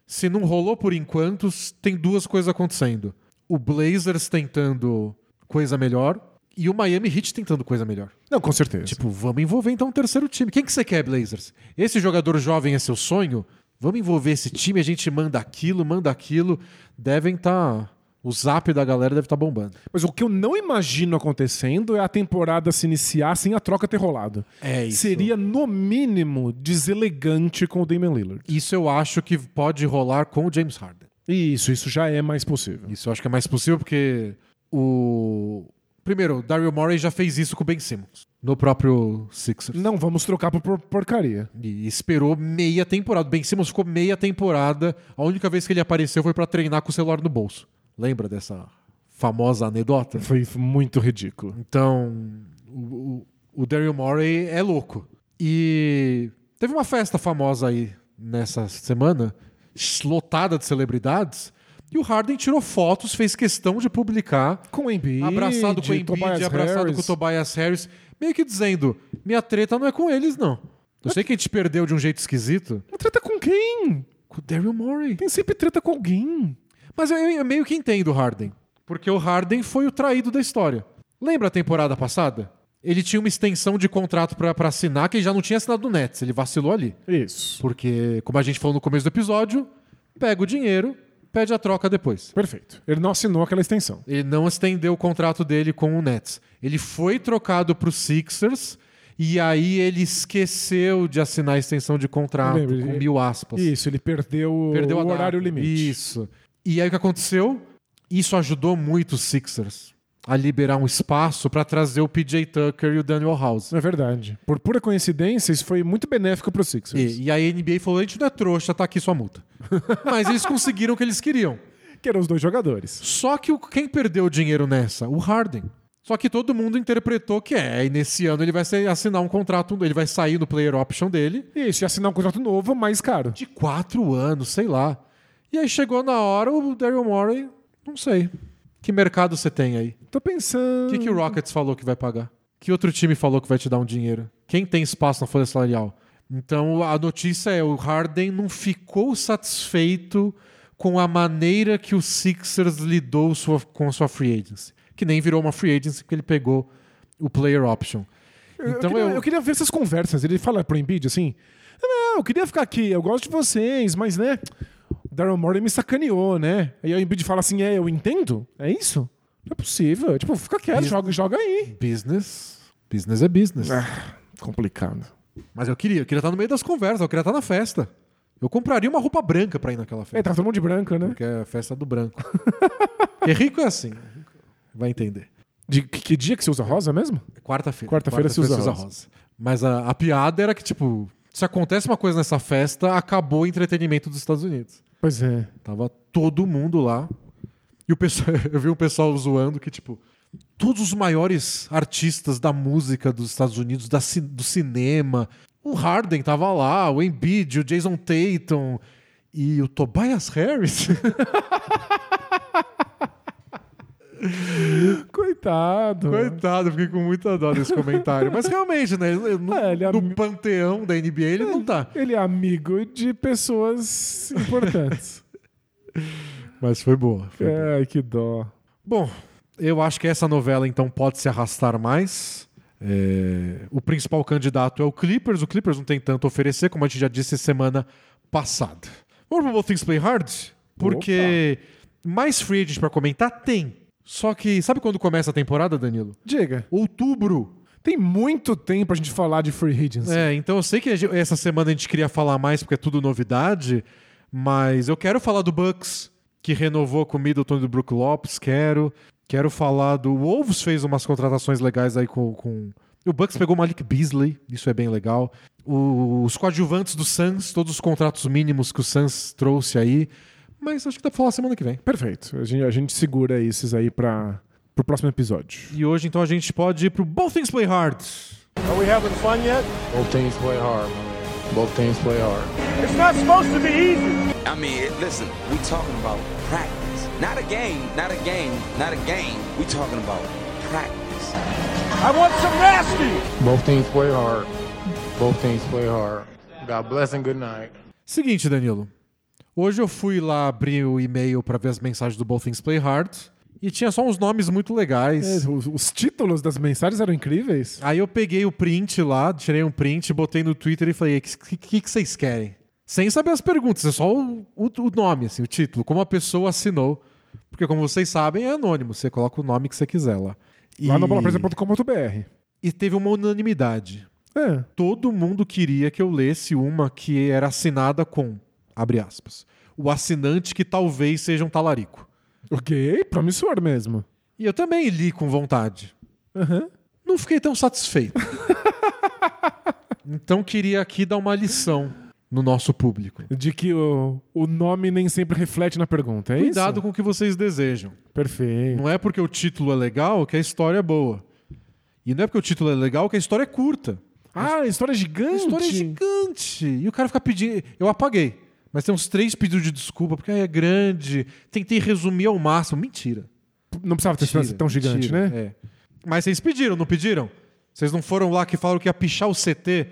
se não rolou por enquanto, tem duas coisas acontecendo. O Blazers tentando coisa melhor e o Miami Heat tentando coisa melhor. Não, com certeza. Tipo, vamos envolver então um terceiro time. Quem que você quer, Blazers? Esse jogador jovem é seu sonho? Vamos envolver esse time, a gente manda aquilo, manda aquilo. Devem estar. O zap da galera deve estar bombando. Mas o que eu não imagino acontecendo é a temporada se iniciar sem a troca ter rolado. É isso. Seria, no mínimo, deselegante com o Damian Lillard. Isso eu acho que pode rolar com o James Harden. Isso, isso já é mais possível. Isso eu acho que é mais possível porque o. Primeiro, o Daryl Morey já fez isso com o Ben Simmons. no próprio Sixers. Não vamos trocar por por- porcaria. E esperou meia temporada. Ben Simmons ficou meia temporada. A única vez que ele apareceu foi pra treinar com o celular no bolso. Lembra dessa famosa anedota? Foi muito ridículo. Então, o, o, o Daryl Morey é louco. E teve uma festa famosa aí nessa semana, lotada de celebridades, e o Harden tirou fotos, fez questão de publicar, Com o Embiid, abraçado com o Embiid, Tobias abraçado Harris. com o Tobias Harris, meio que dizendo, minha treta não é com eles, não. Eu sei que a gente perdeu de um jeito esquisito. Mas Treta com quem? Com o Daryl Morey. Tem sempre treta com alguém. Mas eu, eu meio que entendo o Harden. Porque o Harden foi o traído da história. Lembra a temporada passada? Ele tinha uma extensão de contrato pra assinar que ele já não tinha assinado no Nets. Ele vacilou ali. Isso. Porque, como a gente falou no começo do episódio, pega o dinheiro, pede a troca depois. Perfeito. Ele não assinou aquela extensão. Ele não estendeu o contrato dele com o Nets. Ele foi trocado pro Sixers e aí ele esqueceu de assinar a extensão de contrato Lembra, com ele- mil aspas. Isso, ele perdeu, Perdeu o horário limite. Isso. E aí o que aconteceu? Isso ajudou muito os Sixers a liberar um espaço para trazer o PJ Tucker e o Daniel House. É verdade. Por pura coincidência, isso foi muito benéfico pro Sixers. E, e a NBA falou: a gente não é trouxa, tá aqui sua multa. Mas eles conseguiram o que eles queriam. Que eram os dois jogadores. Só que o- quem perdeu o dinheiro nessa? O Harden. Só que todo mundo interpretou que é, e nesse ano ele vai assinar um contrato, ele vai sair no player option dele Isso, e assinar um contrato novo, mais caro. de quatro anos, sei lá. E aí chegou na hora, o Daryl Morey, não sei. Que mercado você tem aí? Tô pensando. O que, que o Rockets falou que vai pagar? Que outro time falou que vai te dar um dinheiro? Quem tem espaço na folha salarial? Então a notícia é: o Harden não ficou satisfeito com a maneira que o Sixers lidou sua- com a sua free agency. Que nem virou uma free agency porque ele pegou o player option. Então eu, queria, eu- eu queria ver essas conversas. Ele fala pro Embiid assim: Não, eu queria ficar aqui, eu gosto de vocês, mas né? Daryl Morey me sacaneou, né? Aí o Embiid fala assim: É, eu entendo? É isso? Não é possível. Tipo, fica quieto, joga, joga aí. Business. Business é business. Ah, complicado. Mas eu queria, eu queria estar no meio das conversas, eu queria estar na festa. Eu compraria uma roupa branca pra ir naquela festa. É, tá todo mundo de branca, né? Porque é a festa do branco. Porque rico é assim. Vai entender. De que, que dia que você usa rosa mesmo? Quarta-feira. Quarta-feira se usa rosa. Mas a, a piada era que, tipo, se acontece uma coisa nessa festa, acabou o entretenimento dos Estados Unidos. Pois é. Tava todo mundo lá. E o pessoal, eu vi um pessoal zoando que, tipo, todos os maiores artistas da música dos Estados Unidos, da do cinema. O Harden tava lá, o Embiid, o Jason Tatum e o Tobias Harris. Coitado. Coitado, fiquei com muita dó desse comentário. Mas realmente, né? No, É, ele é no panteão da NBA ele não tá. Ele é amigo de pessoas importantes. Mas foi boa. foi boa. Ai, que dó. Bom, eu acho que essa novela então pode se arrastar mais. É, O principal candidato é o Clippers. O Clippers não tem tanto a oferecer, como a gente já disse semana passada. Vamos pro Both Things Play Hard? Porque mais free agent pra comentar tem. Só que, sabe quando começa a temporada, Danilo? Diga, Outubro. tem muito tempo pra gente falar de free agency. É, então eu sei que a gente- essa semana a gente queria falar mais porque é tudo novidade, mas eu quero falar do Bucks, que renovou com o Middleton e do Brook Lopes, quero. Quero falar do Wolves, fez umas contratações legais aí com... com... O Bucks pegou Malik Beasley, isso é bem legal. O- Os coadjuvantes do Suns, todos os contratos mínimos que o Suns trouxe aí. Mas acho que dá pra falar semana que vem. Perfeito. A gente, a gente segura esses aí para pro próximo episódio. E hoje então a gente pode ir pro Both Things Play Hard. Are we having fun yet? Both teams play hard. Both teams play hard. It's not supposed to be easy. I mean, listen, we talking about practice. Not a game, not a game, not a game. We talking about practice. I want some nasty. Both teams play hard. Both teams play hard. God bless and good night. Seguinte, Danilo. Hoje eu fui lá abrir o e-mail pra ver as mensagens do Both Things Play Hard e tinha só uns nomes muito legais. É, os, os títulos das mensagens eram incríveis. Aí eu peguei o print lá, tirei um print, botei no Twitter e falei: o que, que, que vocês querem? Sem saber as perguntas, é só o, o, o nome, assim, o título, como a pessoa assinou. Porque, como vocês sabem, é anônimo, você coloca o nome que você quiser lá. E, Lá no bolapresa.com.br. e teve uma unanimidade. É. todo mundo queria que eu lesse uma que era assinada com, abre aspas, o assinante que talvez seja um talarico. Ok, promissor mesmo. E eu também li com vontade. Aham. não fiquei tão satisfeito. então queria aqui dar uma lição no nosso público. De que o, o nome nem sempre reflete na pergunta, é Cuidado isso? com o que vocês desejam. Perfeito. Não é porque o título é legal que a história é boa. E não é porque o título é legal que a história é curta. Ah, a história é A gigante. história é gigante. E o cara fica pedindo. Eu apaguei. Mas tem uns três pedidos de desculpa, porque é grande. Tentei resumir ao máximo. Mentira. Não precisava ter sido tão gigante, mentira. né? É. Mas vocês pediram, não pediram? Vocês não foram lá que falaram que ia pichar o CT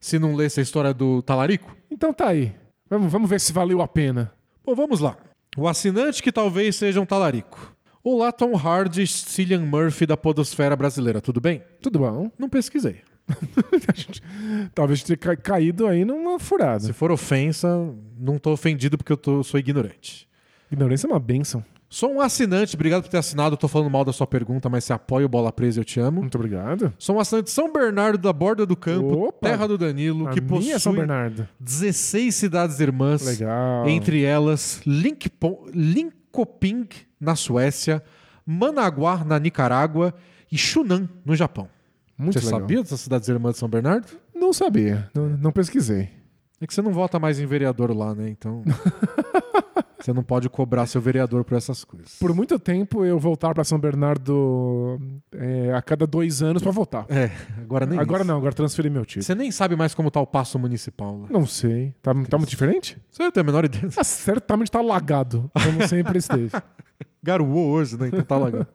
se não lesse a história do Talarico? Então tá aí. Vamos, vamos ver se valeu a pena. Bom, vamos lá. O assinante que talvez seja um talarico. Olá, Tom Hardy e Cillian Murphy da podosfera brasileira, tudo bem? Tudo bom. Não pesquisei. A gente- Talvez tenha ca- caído aí numa furada. Se for ofensa, não tô ofendido porque eu tô- sou ignorante. Ignorância é uma benção. Sou um assinante, obrigado por ter assinado. Tô falando mal da sua pergunta, mas se apoia o Bola Presa, eu te amo. Muito obrigado. Sou um assinante de São Bernardo da Borda do Campo, Opa! terra do Danilo, que é São possui Bernardo. 16 cidades irmãs. Legal. Entre elas, Linkpo- Linkoping, na Suécia, Managuá, na Nicarágua e Shunan, no Japão. Muito você legal. sabia dessas cidades irmãs de São Bernardo? Não sabia. Não, não pesquisei. É que você não vota mais em vereador lá, né? Então. você não pode cobrar seu vereador por essas coisas. Por muito tempo eu voltar pra São Bernardo é, a cada dois anos pra votar. É, agora nem Agora isso. não, agora transferi meu título. Você nem sabe mais como tá o passo municipal lá. Não sei. Tá, tá muito diferente? Você tem a menor ideia. Ah, certamente tá lagado, como sempre esteve. Garoou hoje, né? Então tá legal.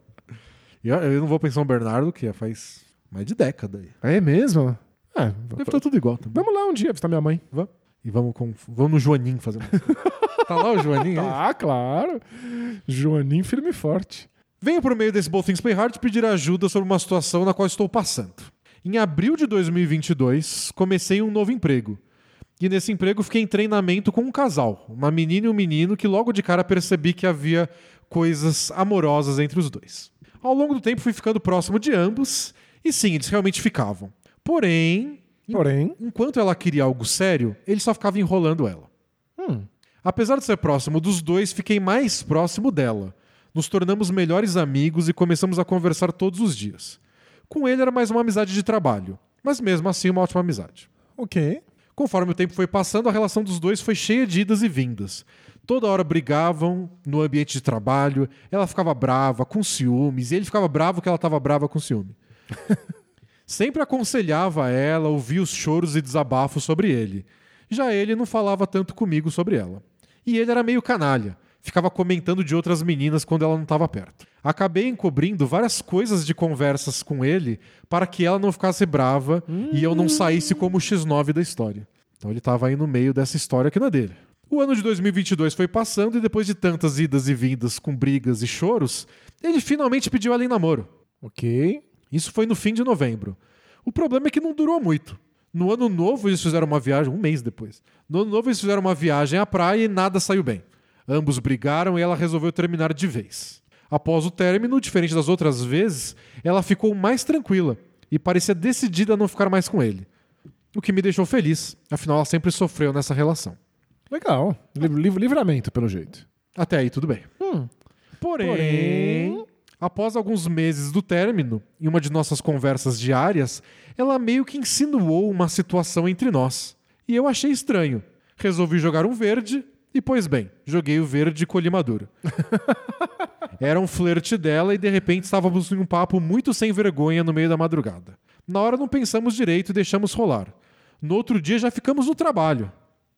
E eu, eu não vou pra São Bernardo, que faz mais de década aí. É mesmo? É, Deve estar tudo igual também. vamos lá um dia visitar minha mãe. Vamos. E vamos, com, vamos no Joaninho fazer uma... Tá lá o Joaninho? aí? Ah, claro. Joaninho firme e forte. Venho por meio desse Both Things Play Hard pedir ajuda sobre uma situação na qual estou passando. Em abril de 2022, comecei um novo emprego. E nesse emprego fiquei em treinamento com um casal, uma menina e um menino, que logo de cara percebi que havia coisas amorosas entre os dois. Ao longo do tempo fui ficando próximo de ambos, e sim, eles realmente ficavam. Porém, Porém, enquanto ela queria algo sério, ele só ficava enrolando ela. hum, Apesar de ser próximo dos dois, fiquei mais próximo dela. Nos tornamos melhores amigos e começamos a conversar todos os dias. Com ele era mais uma amizade de trabalho, mas mesmo assim uma ótima amizade. ok. Conforme o tempo foi passando, a relação dos dois foi cheia de idas e vindas. Toda hora brigavam no ambiente de trabalho, ela ficava brava, com ciúmes, e ele ficava bravo que ela estava brava com ciúme. Sempre aconselhava ela, ouvia os choros e desabafos sobre ele. Já ele não falava tanto comigo sobre ela. E ele era meio canalha, ficava comentando de outras meninas quando ela não estava perto. Acabei encobrindo várias coisas de conversas com ele para que ela não ficasse brava e eu não saísse como o X9 da história. Então ele estava aí no meio dessa história que não é dele. O ano de 2022 foi passando e depois de tantas idas e vindas com brigas e choros, ele finalmente pediu ela em namoro. Ok. Isso foi no fim de novembro. O problema é que não durou muito. No ano novo eles fizeram uma viagem, um mês depois. No ano novo eles fizeram uma viagem à praia e nada saiu bem. Ambos brigaram e ela resolveu terminar de vez. Após o término, diferente das outras vezes, ela ficou mais tranquila e parecia decidida a não ficar mais com ele. O que me deixou feliz, afinal ela sempre sofreu nessa relação. Legal. Liv- liv- livramento, pelo jeito. Até aí tudo bem. Hum. Porém, Porém- após alguns meses do término, em uma de nossas conversas diárias, ela meio que insinuou uma situação entre nós. E eu achei estranho. Resolvi jogar um verde e, pois bem, joguei o verde e colhi maduro. Era um flerte dela e de repente estávamos em um papo muito sem vergonha no meio da madrugada. Na hora não pensamos direito e deixamos rolar. No outro dia já ficamos no trabalho.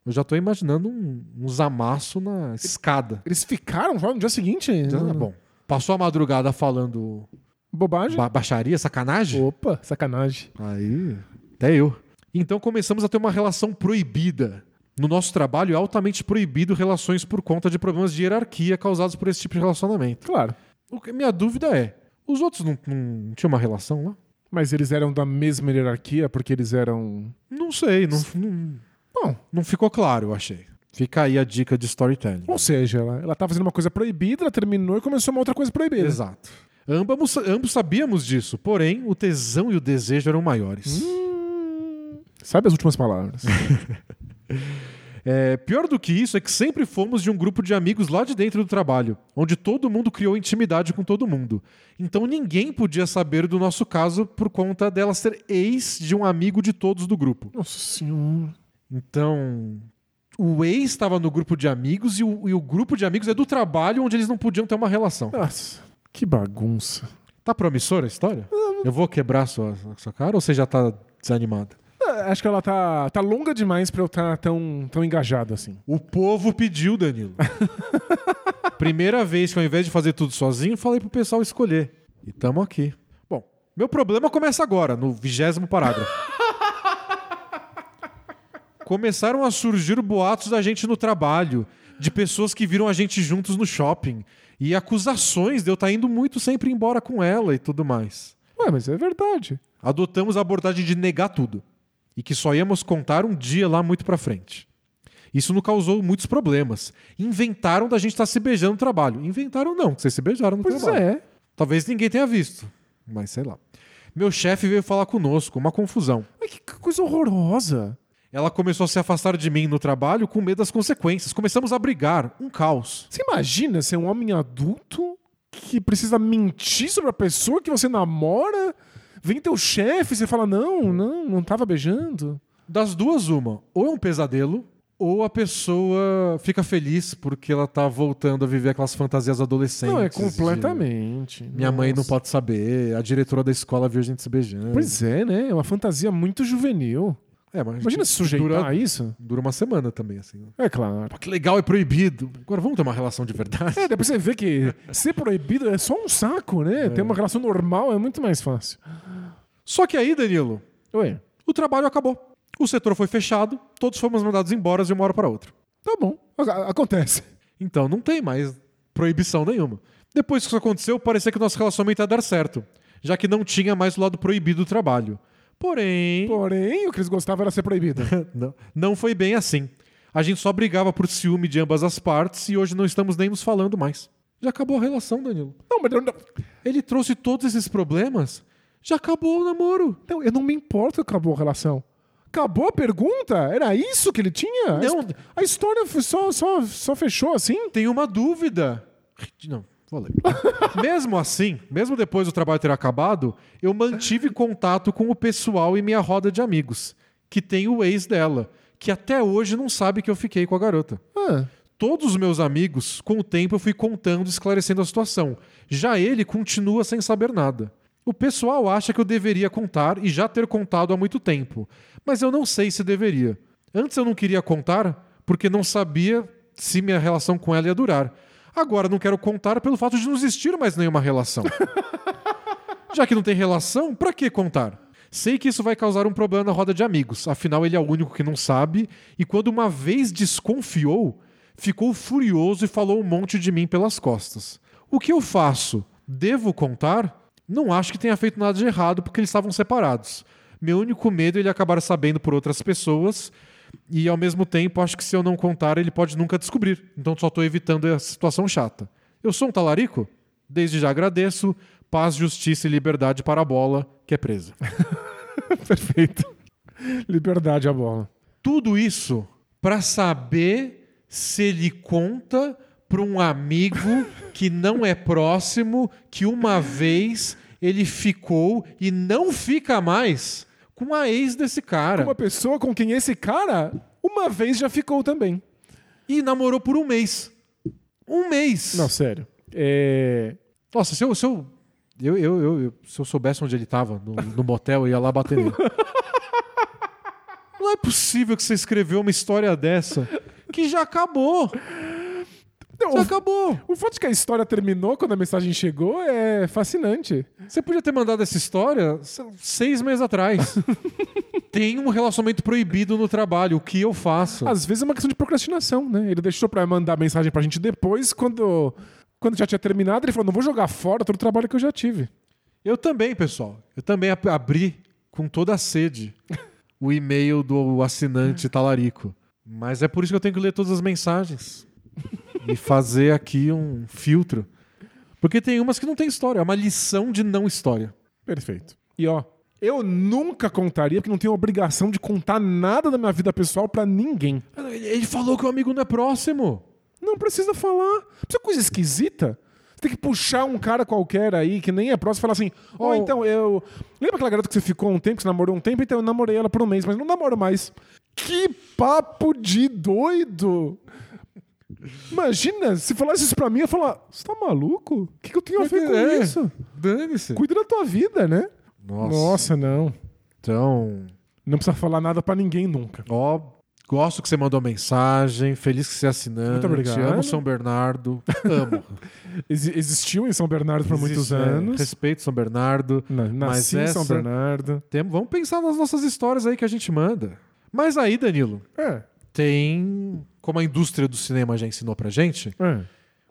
Eu já tô imaginando um, uns amassos na escada. Eles ficaram já no dia seguinte? Tá bom. Passou a madrugada falando Bobagem? ba- baixaria, sacanagem? Opa, sacanagem. Aí, até eu. Então começamos a ter uma relação proibida. No nosso trabalho é altamente proibido relações por conta de problemas de hierarquia causados por esse tipo de relacionamento. Claro. O que minha dúvida é, os outros não, não tinham uma relação lá? Mas eles eram da mesma hierarquia porque eles eram. Não sei, não, não, Bom, não ficou claro, eu achei. Fica aí a dica de storytelling. ou seja, ela, ela tá fazendo uma coisa proibida, ela terminou e começou uma outra coisa proibida. Exato. Ambos, ambos sabíamos disso, porém o tesão e o desejo eram maiores. Hum, sabe as últimas palavras? É, pior do que isso é que sempre fomos de um grupo de amigos lá de dentro do trabalho, onde todo mundo criou intimidade com todo mundo. Então ninguém podia saber do nosso caso por conta dela ser ex de um amigo de todos do grupo. Nossa senhora. Então, o ex estava no grupo de amigos e o, e o grupo de amigos é do trabalho onde eles não podiam ter uma relação. Nossa, que bagunça. Tá promissora a história? Eu vou quebrar sua, sua cara ou você já tá desanimada? Ah, Acho que ela tá, tá longa demais pra eu estar tão, tão engajado assim. O povo pediu, Danilo. Primeira vez que ao invés de fazer tudo sozinho, falei pro pessoal escolher. E tamo aqui. Bom, meu problema começa agora, no vigésimo parágrafo. Começaram a surgir boatos da gente no trabalho, de pessoas que viram a gente juntos no shopping, e acusações de eu estar indo muito sempre embora com ela e tudo mais. Ué, mas é verdade. Adotamos a abordagem de negar tudo e que só íamos contar um dia lá muito pra frente. Isso não causou muitos problemas. Inventaram da gente estar se beijando no trabalho. Inventaram não, que vocês se beijaram no Pois trabalho. é. Talvez ninguém tenha visto, mas sei lá. Meu chefe veio falar conosco, uma confusão. Mas que coisa horrorosa. Ela começou a se afastar de mim no trabalho com medo das consequências. Começamos a brigar, um caos. Você imagina ser um homem adulto que precisa mentir sobre a pessoa que você namora? Vem teu chefe e você fala: não, não, não tava beijando. Das duas, uma. Ou é um pesadelo, ou a pessoa fica feliz porque ela tá voltando a viver aquelas fantasias adolescentes. não, é de- completamente. Minha mãe não pode saber, a diretora da escola viu a gente se beijando. Pois é, né? É uma fantasia muito juvenil. É, mas Imagina se sujeitar dura, a isso. dura uma semana também, assim. É claro. Pô, que legal, é proibido. Agora vamos ter uma relação de verdade? É, depois você vê que ser proibido é só um saco, né? Ter uma relação normal é muito mais fácil. Só que aí, Danilo, Ué, o trabalho acabou. O setor foi fechado, todos fomos mandados embora de uma hora para outra. tá bom. Acontece. Então não tem mais proibição nenhuma. Depois que isso aconteceu, parecia que o nosso relacionamento ia dar certo, já que não tinha mais o lado proibido do trabalho. Porém, Porém, o que eles gostavam era ser proibido. não, não foi bem assim. A gente só brigava por ciúme de ambas as partes e hoje não estamos nem nos falando mais. Já acabou a relação, Danilo. Não, mas eu não, Ele trouxe todos esses problemas. Já acabou o namoro. não, eu não me importo que acabou a relação. Acabou a pergunta? Era isso que ele tinha? A Não. A história só, só, só fechou assim? Tenho uma dúvida. Não, vou ler. mesmo assim, mesmo depois do trabalho ter acabado, eu mantive contato com o pessoal e minha roda de amigos, que tem o ex dela, que até hoje não sabe que eu fiquei com a garota. Ah, Todos os meus amigos, com o tempo, eu fui contando esclarecendo a situação. Já ele continua sem saber nada. O pessoal acha que eu deveria contar e já ter contado há muito tempo, mas eu não sei se deveria. Antes eu não queria contar porque não sabia se minha relação com ela ia durar. Agora não quero contar pelo fato de não existir mais nenhuma relação. Já que não tem relação, pra que contar? Sei que isso vai causar um problema na roda de amigos, afinal ele é o único que não sabe, e quando uma vez desconfiou, ficou furioso e falou um monte de mim pelas costas. O que eu faço? Devo contar? Não acho que tenha feito nada de errado porque eles estavam separados. Meu único medo é ele acabar sabendo por outras pessoas e ao mesmo tempo acho que se eu não contar ele pode nunca descobrir. Então só estou evitando a situação chata. Eu sou um talarico? Desde já agradeço. Paz, justiça e liberdade para a bola que é presa. perfeito. Liberdade a bola. Tudo isso para saber se ele conta para um amigo que não é próximo, que uma vez ele ficou e não fica mais com a ex desse cara. Uma pessoa com quem esse cara uma vez já ficou também. E namorou por um mês. Um mês. Não, sério. É... Nossa, se eu, se eu, eu, eu, eu- se eu soubesse onde ele tava, no, no motel, eu ia lá bater nele. Não é possível que você escreveu uma história dessa que já acabou. Não, Já o, acabou. o fato de que a história terminou quando a mensagem chegou é fascinante. Você podia ter mandado essa história seis meses atrás. Tem um relacionamento proibido no trabalho. O que eu faço? Às vezes é uma questão de procrastinação, né? Ele deixou pra mandar mensagem pra gente depois, quando, quando já tinha terminado, ele falou: não vou jogar fora todo o trabalho que eu já tive. Eu também, pessoal. Eu também ab- abri com toda a sede o e-mail do assinante talarico. Mas é por isso que eu tenho que ler todas as mensagens e fazer aqui um filtro. Porque tem umas que não tem história. É uma lição de não história. Perfeito. E ó, Eu nunca contaria, porque não tenho obrigação de contar nada da minha vida pessoal pra ninguém. Ele falou que o amigo não é próximo. Não precisa falar. Isso é coisa esquisita. Você tem que puxar um cara qualquer aí, que nem é próximo, e falar assim: Ó, Oh. então eu. Lembra aquela garota que você ficou um tempo, que você namorou um tempo? Então eu namorei ela por um mês, mas não namoro mais. Que papo de doido! Imagina, se falasse isso pra mim, eu ia falar: Você tá maluco? O que, que eu tenho a ver com É. isso? Dane-se. Cuida da tua vida, né? Nossa. Nossa, não. Então, Não precisa falar nada pra ninguém nunca. ó, gosto que você mandou mensagem, feliz que você é assinante. Muito obrigado. Amo São Bernardo. Amo. Exi- existiu em São Bernardo por muitos é, anos. respeito São Bernardo. Na- Nasci mas em São Bernardo. Tem- vamos pensar nas nossas histórias aí que a gente manda. Mas aí, Danilo, É, tem. Como a indústria do cinema já ensinou pra gente, é.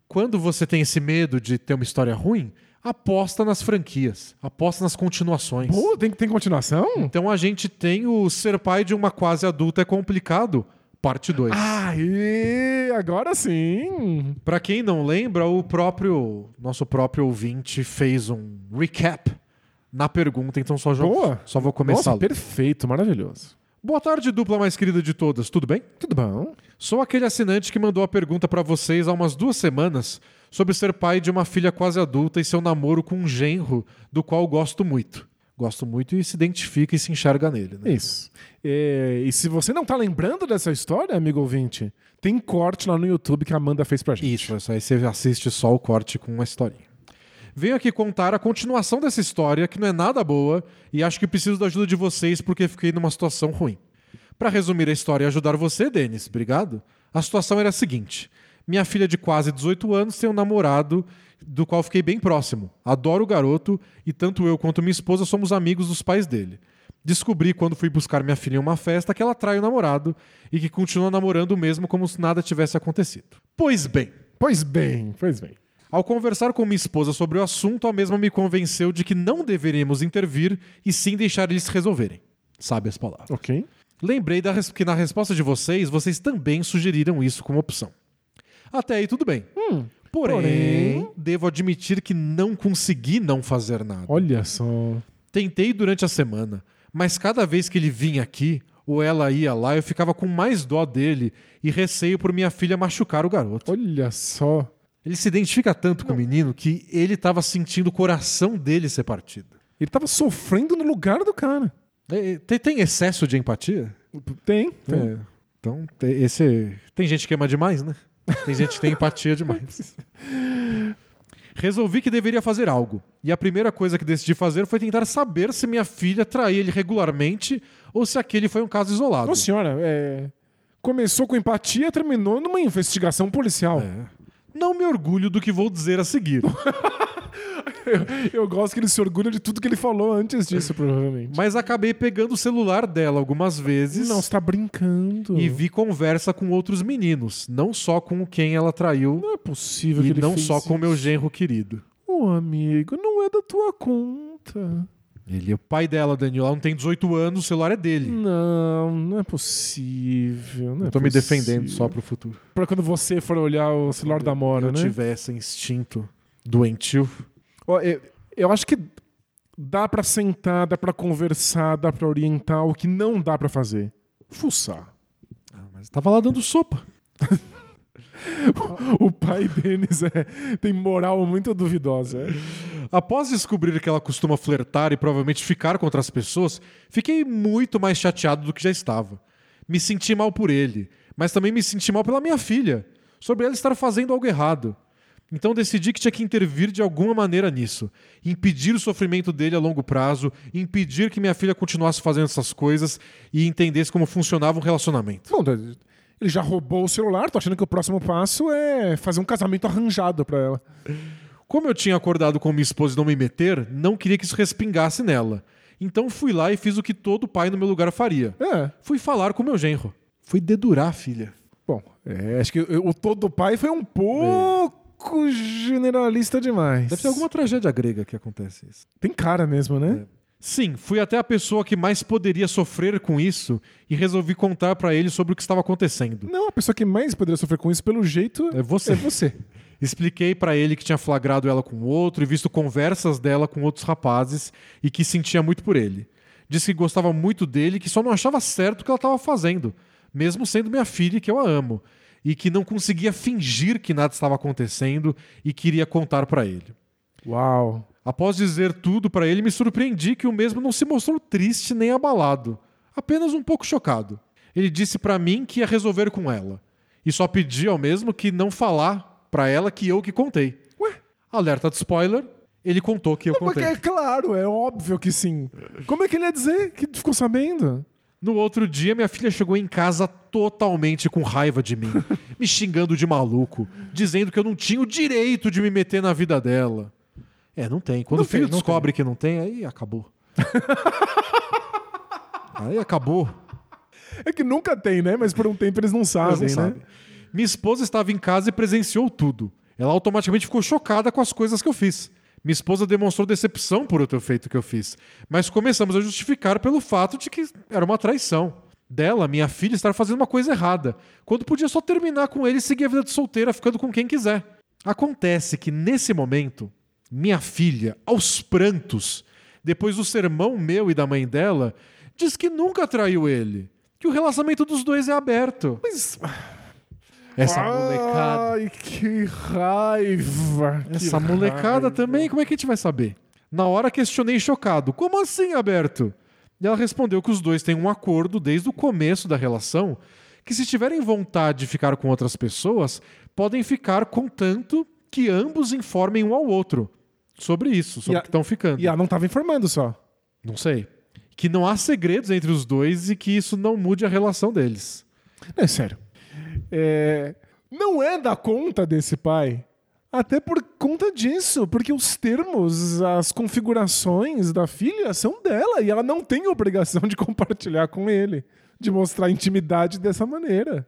quando você tem esse medo de ter uma história ruim, aposta nas franquias, aposta nas continuações. Pô, tem, tem continuação? Então a gente tem o Ser Pai de uma Quase Adulta é Complicado, parte 2. Aí, agora sim. Pra quem não lembra, o próprio nosso próprio ouvinte fez um recap na pergunta, então só, já- só vou começar. Nossa, perfeito, maravilhoso. Boa tarde, dupla mais querida de todas, tudo bem? Tudo bom? Sou aquele assinante que mandou a pergunta pra vocês há umas duas semanas sobre ser pai de uma filha quase adulta e seu namoro com um genro do qual gosto muito. Gosto muito e se identifica e se enxerga nele. Né? Isso. É, e se você não tá lembrando dessa história, amigo ouvinte, tem corte lá no YouTube que a Amanda fez pra gente. Isso, isso aí você assiste só o corte com uma historinha. Venho aqui contar a continuação dessa história, que não é nada boa, e acho que preciso da ajuda de vocês porque fiquei numa situação ruim. Para resumir a história e ajudar você, Denis, obrigado. A situação era a seguinte: minha filha de quase 18 anos tem um namorado do qual fiquei bem próximo. Adoro o garoto e tanto eu quanto minha esposa somos amigos dos pais dele. Descobri quando fui buscar minha filha em uma festa que ela trai o namorado e que continua namorando mesmo como se nada tivesse acontecido. Pois bem, Pois bem, pois bem. Ao conversar com minha esposa sobre o assunto, a mesma me convenceu de que não deveríamos intervir e sim deixar eles se resolverem. Sabe as palavras. Ok. Lembrei da res- que na resposta de vocês, vocês também sugeriram isso como opção. Até aí tudo bem. porém, porém- devo admitir que não consegui não fazer nada. Olha só. Tentei durante a semana, mas cada vez que ele vinha aqui ou ela ia lá, eu ficava com mais dó dele e receio por minha filha machucar o garoto. Olha só. Ele se identifica tanto com o menino que ele estava sentindo o coração dele ser partido. Ele tava sofrendo no lugar do cara. É, Tem, tem excesso de empatia? Tem, tem. É. Então, te- esse. Tem gente que ama demais, né? Tem gente que tem empatia demais. Resolvi que deveria fazer algo. E a primeira coisa que decidi fazer foi tentar saber se minha filha traía ele regularmente ou se aquele foi um caso isolado. Nossa senhora, é... começou com empatia, terminou numa investigação policial. É. Não me orgulho do que vou dizer a seguir. Eu, eu gosto que ele se orgulha de tudo que ele falou antes disso, provavelmente. Mas acabei pegando o celular dela algumas vezes. Não, você tá brincando. E vi conversa com outros meninos, não só com quem ela traiu Não é possível que e ele não só com isso. meu genro querido. Ô, amigo, não é da tua conta. Ele é o pai dela, Danilo. Ela não tem 18 anos, o celular é dele. Não, não é possível. Não Eu é tô me possível. defendendo só pro futuro. Pra quando você for olhar o celular da Mora, eu né? tiver esse instinto doentio. Ó, eu, eu acho que dá pra sentar, dá pra conversar, dá pra orientar. O que não dá pra fazer? Fuçar. Ah, mas tava lá dando sopa. O pai deles é, tem moral muito duvidosa. é. Após descobrir que ela costuma flertar e provavelmente ficar com outras pessoas, fiquei muito mais chateado do que já estava. Me senti mal por ele, mas também me senti mal pela minha filha, sobre ela estar fazendo algo errado. Então decidi que tinha que intervir de alguma maneira nisso, impedir o sofrimento dele a longo prazo, impedir que minha filha continuasse fazendo essas coisas e entendesse como funcionava um relacionamento. Bom, ele já roubou o celular, tô achando que o próximo passo é fazer um casamento arranjado pra ela. Como eu tinha acordado com minha esposa de não me meter, não queria que isso respingasse nela. Então fui lá e fiz o que todo pai no meu lugar faria. É. Fui falar com meu genro. Fui dedurar a filha. Bom, é, acho que o todo pai foi um pouco generalista demais. Deve ter alguma tragédia grega que acontece isso. Tem cara mesmo, né? Sim, fui até a pessoa que mais poderia sofrer com isso e resolvi contar pra ele sobre o que estava acontecendo. Não, a pessoa que mais poderia sofrer com isso, pelo jeito, É você. é você. Expliquei pra ele que tinha flagrado ela com outro e visto conversas dela com outros rapazes e que sentia muito por ele. Disse que gostava muito dele e que só não achava certo o que ela estava fazendo, mesmo sendo minha filha e que eu a amo, e que não conseguia fingir que nada estava acontecendo e queria contar para ele. Uau. Após dizer tudo para ele, me surpreendi que o mesmo não se mostrou triste nem abalado, apenas um pouco chocado. Ele disse para mim que ia resolver com ela e só pedi ao mesmo que não falar para ela que eu que contei. Ué? Alerta de spoiler, ele contou que eu Porque contei. é claro, é óbvio que sim. Como é que ele ia dizer que ficou sabendo? No outro dia, minha filha chegou em casa totalmente com raiva de mim, me xingando de maluco, dizendo que eu não tinha o direito de me meter na vida dela. É, não tem. Quando Não o filho tem, descobre que não tem, aí acabou. aí acabou. É que nunca tem, né? Mas por um tempo eles não sabem, Eles não né? sabem. Minha esposa estava em casa e presenciou tudo. Ela automaticamente ficou chocada com as coisas que eu fiz. Minha esposa demonstrou decepção por eu ter feito o que eu fiz. Mas começamos a justificar pelo fato de que era uma traição. Dela, minha filha, estar fazendo uma coisa errada, quando podia só terminar com ele e seguir a vida de solteira, ficando com quem quiser. Acontece que, nesse momento, minha filha, aos prantos, depois do sermão meu e da mãe dela, diz que nunca traiu ele. Que o relacionamento dos dois é aberto. Mas. Essa molecada. Ai, que raiva. que Essa molecada raiva. também, como é que a gente vai saber? Na hora questionei chocado: como assim, aberto? E ela respondeu que os dois têm um acordo desde o começo da relação que, se tiverem vontade de ficar com outras pessoas, podem ficar contanto que ambos informem um ao outro sobre isso, sobre a- o que estão ficando. E ela não tava informando só. Não sei. Que não há segredos entre os dois e que isso não mude a relação deles. Não, é sério. É, Não é da conta desse pai. Até por conta disso, porque os termos, as configurações da filha são dela e ela não tem obrigação de compartilhar com ele, de mostrar intimidade dessa maneira.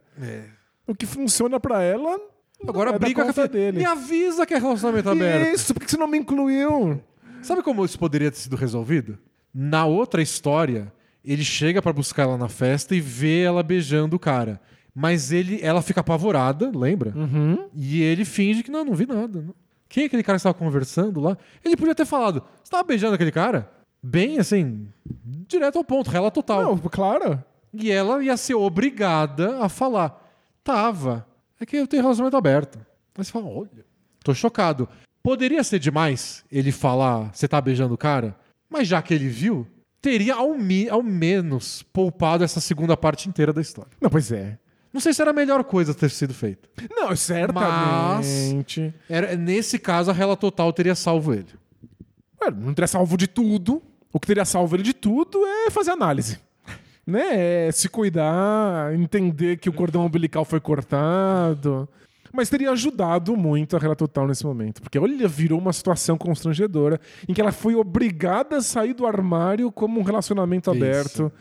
O que funciona pra ela Agora é briga com a dele. Me avisa que é relacionamento aberto. Isso, por que você não me incluiu? Sabe como isso poderia ter sido resolvido? Na outra história, ele chega pra buscar ela na festa e vê ela beijando o cara. Mas ele, ela fica apavorada, lembra? E ele finge que não, não vi nada. Quem é aquele cara que estava conversando lá? Ele podia ter falado: Você estava beijando aquele cara? Bem assim, direto ao ponto, rela total. Não, claro. E ela ia ser obrigada a falar: Tava. É que eu tenho relacionamento aberto. Aí você fala: Olha, tô chocado. Poderia ser demais ele falar: Você tá beijando o cara? Mas já que ele viu, teria ao, mi- ao menos poupado essa segunda parte inteira da história. Não, pois é. Não sei se era a melhor coisa ter sido feita. Não, certamente. Era, nesse caso, a Rela Total teria salvo ele. Ué, não teria salvo de tudo. O que teria salvo ele de tudo é fazer análise. Né? É se cuidar, entender que o cordão umbilical foi cortado. Mas teria ajudado muito a Rela Total nesse momento. Porque, olha, virou uma situação constrangedora em que ela foi obrigada a sair do armário como um relacionamento Isso. aberto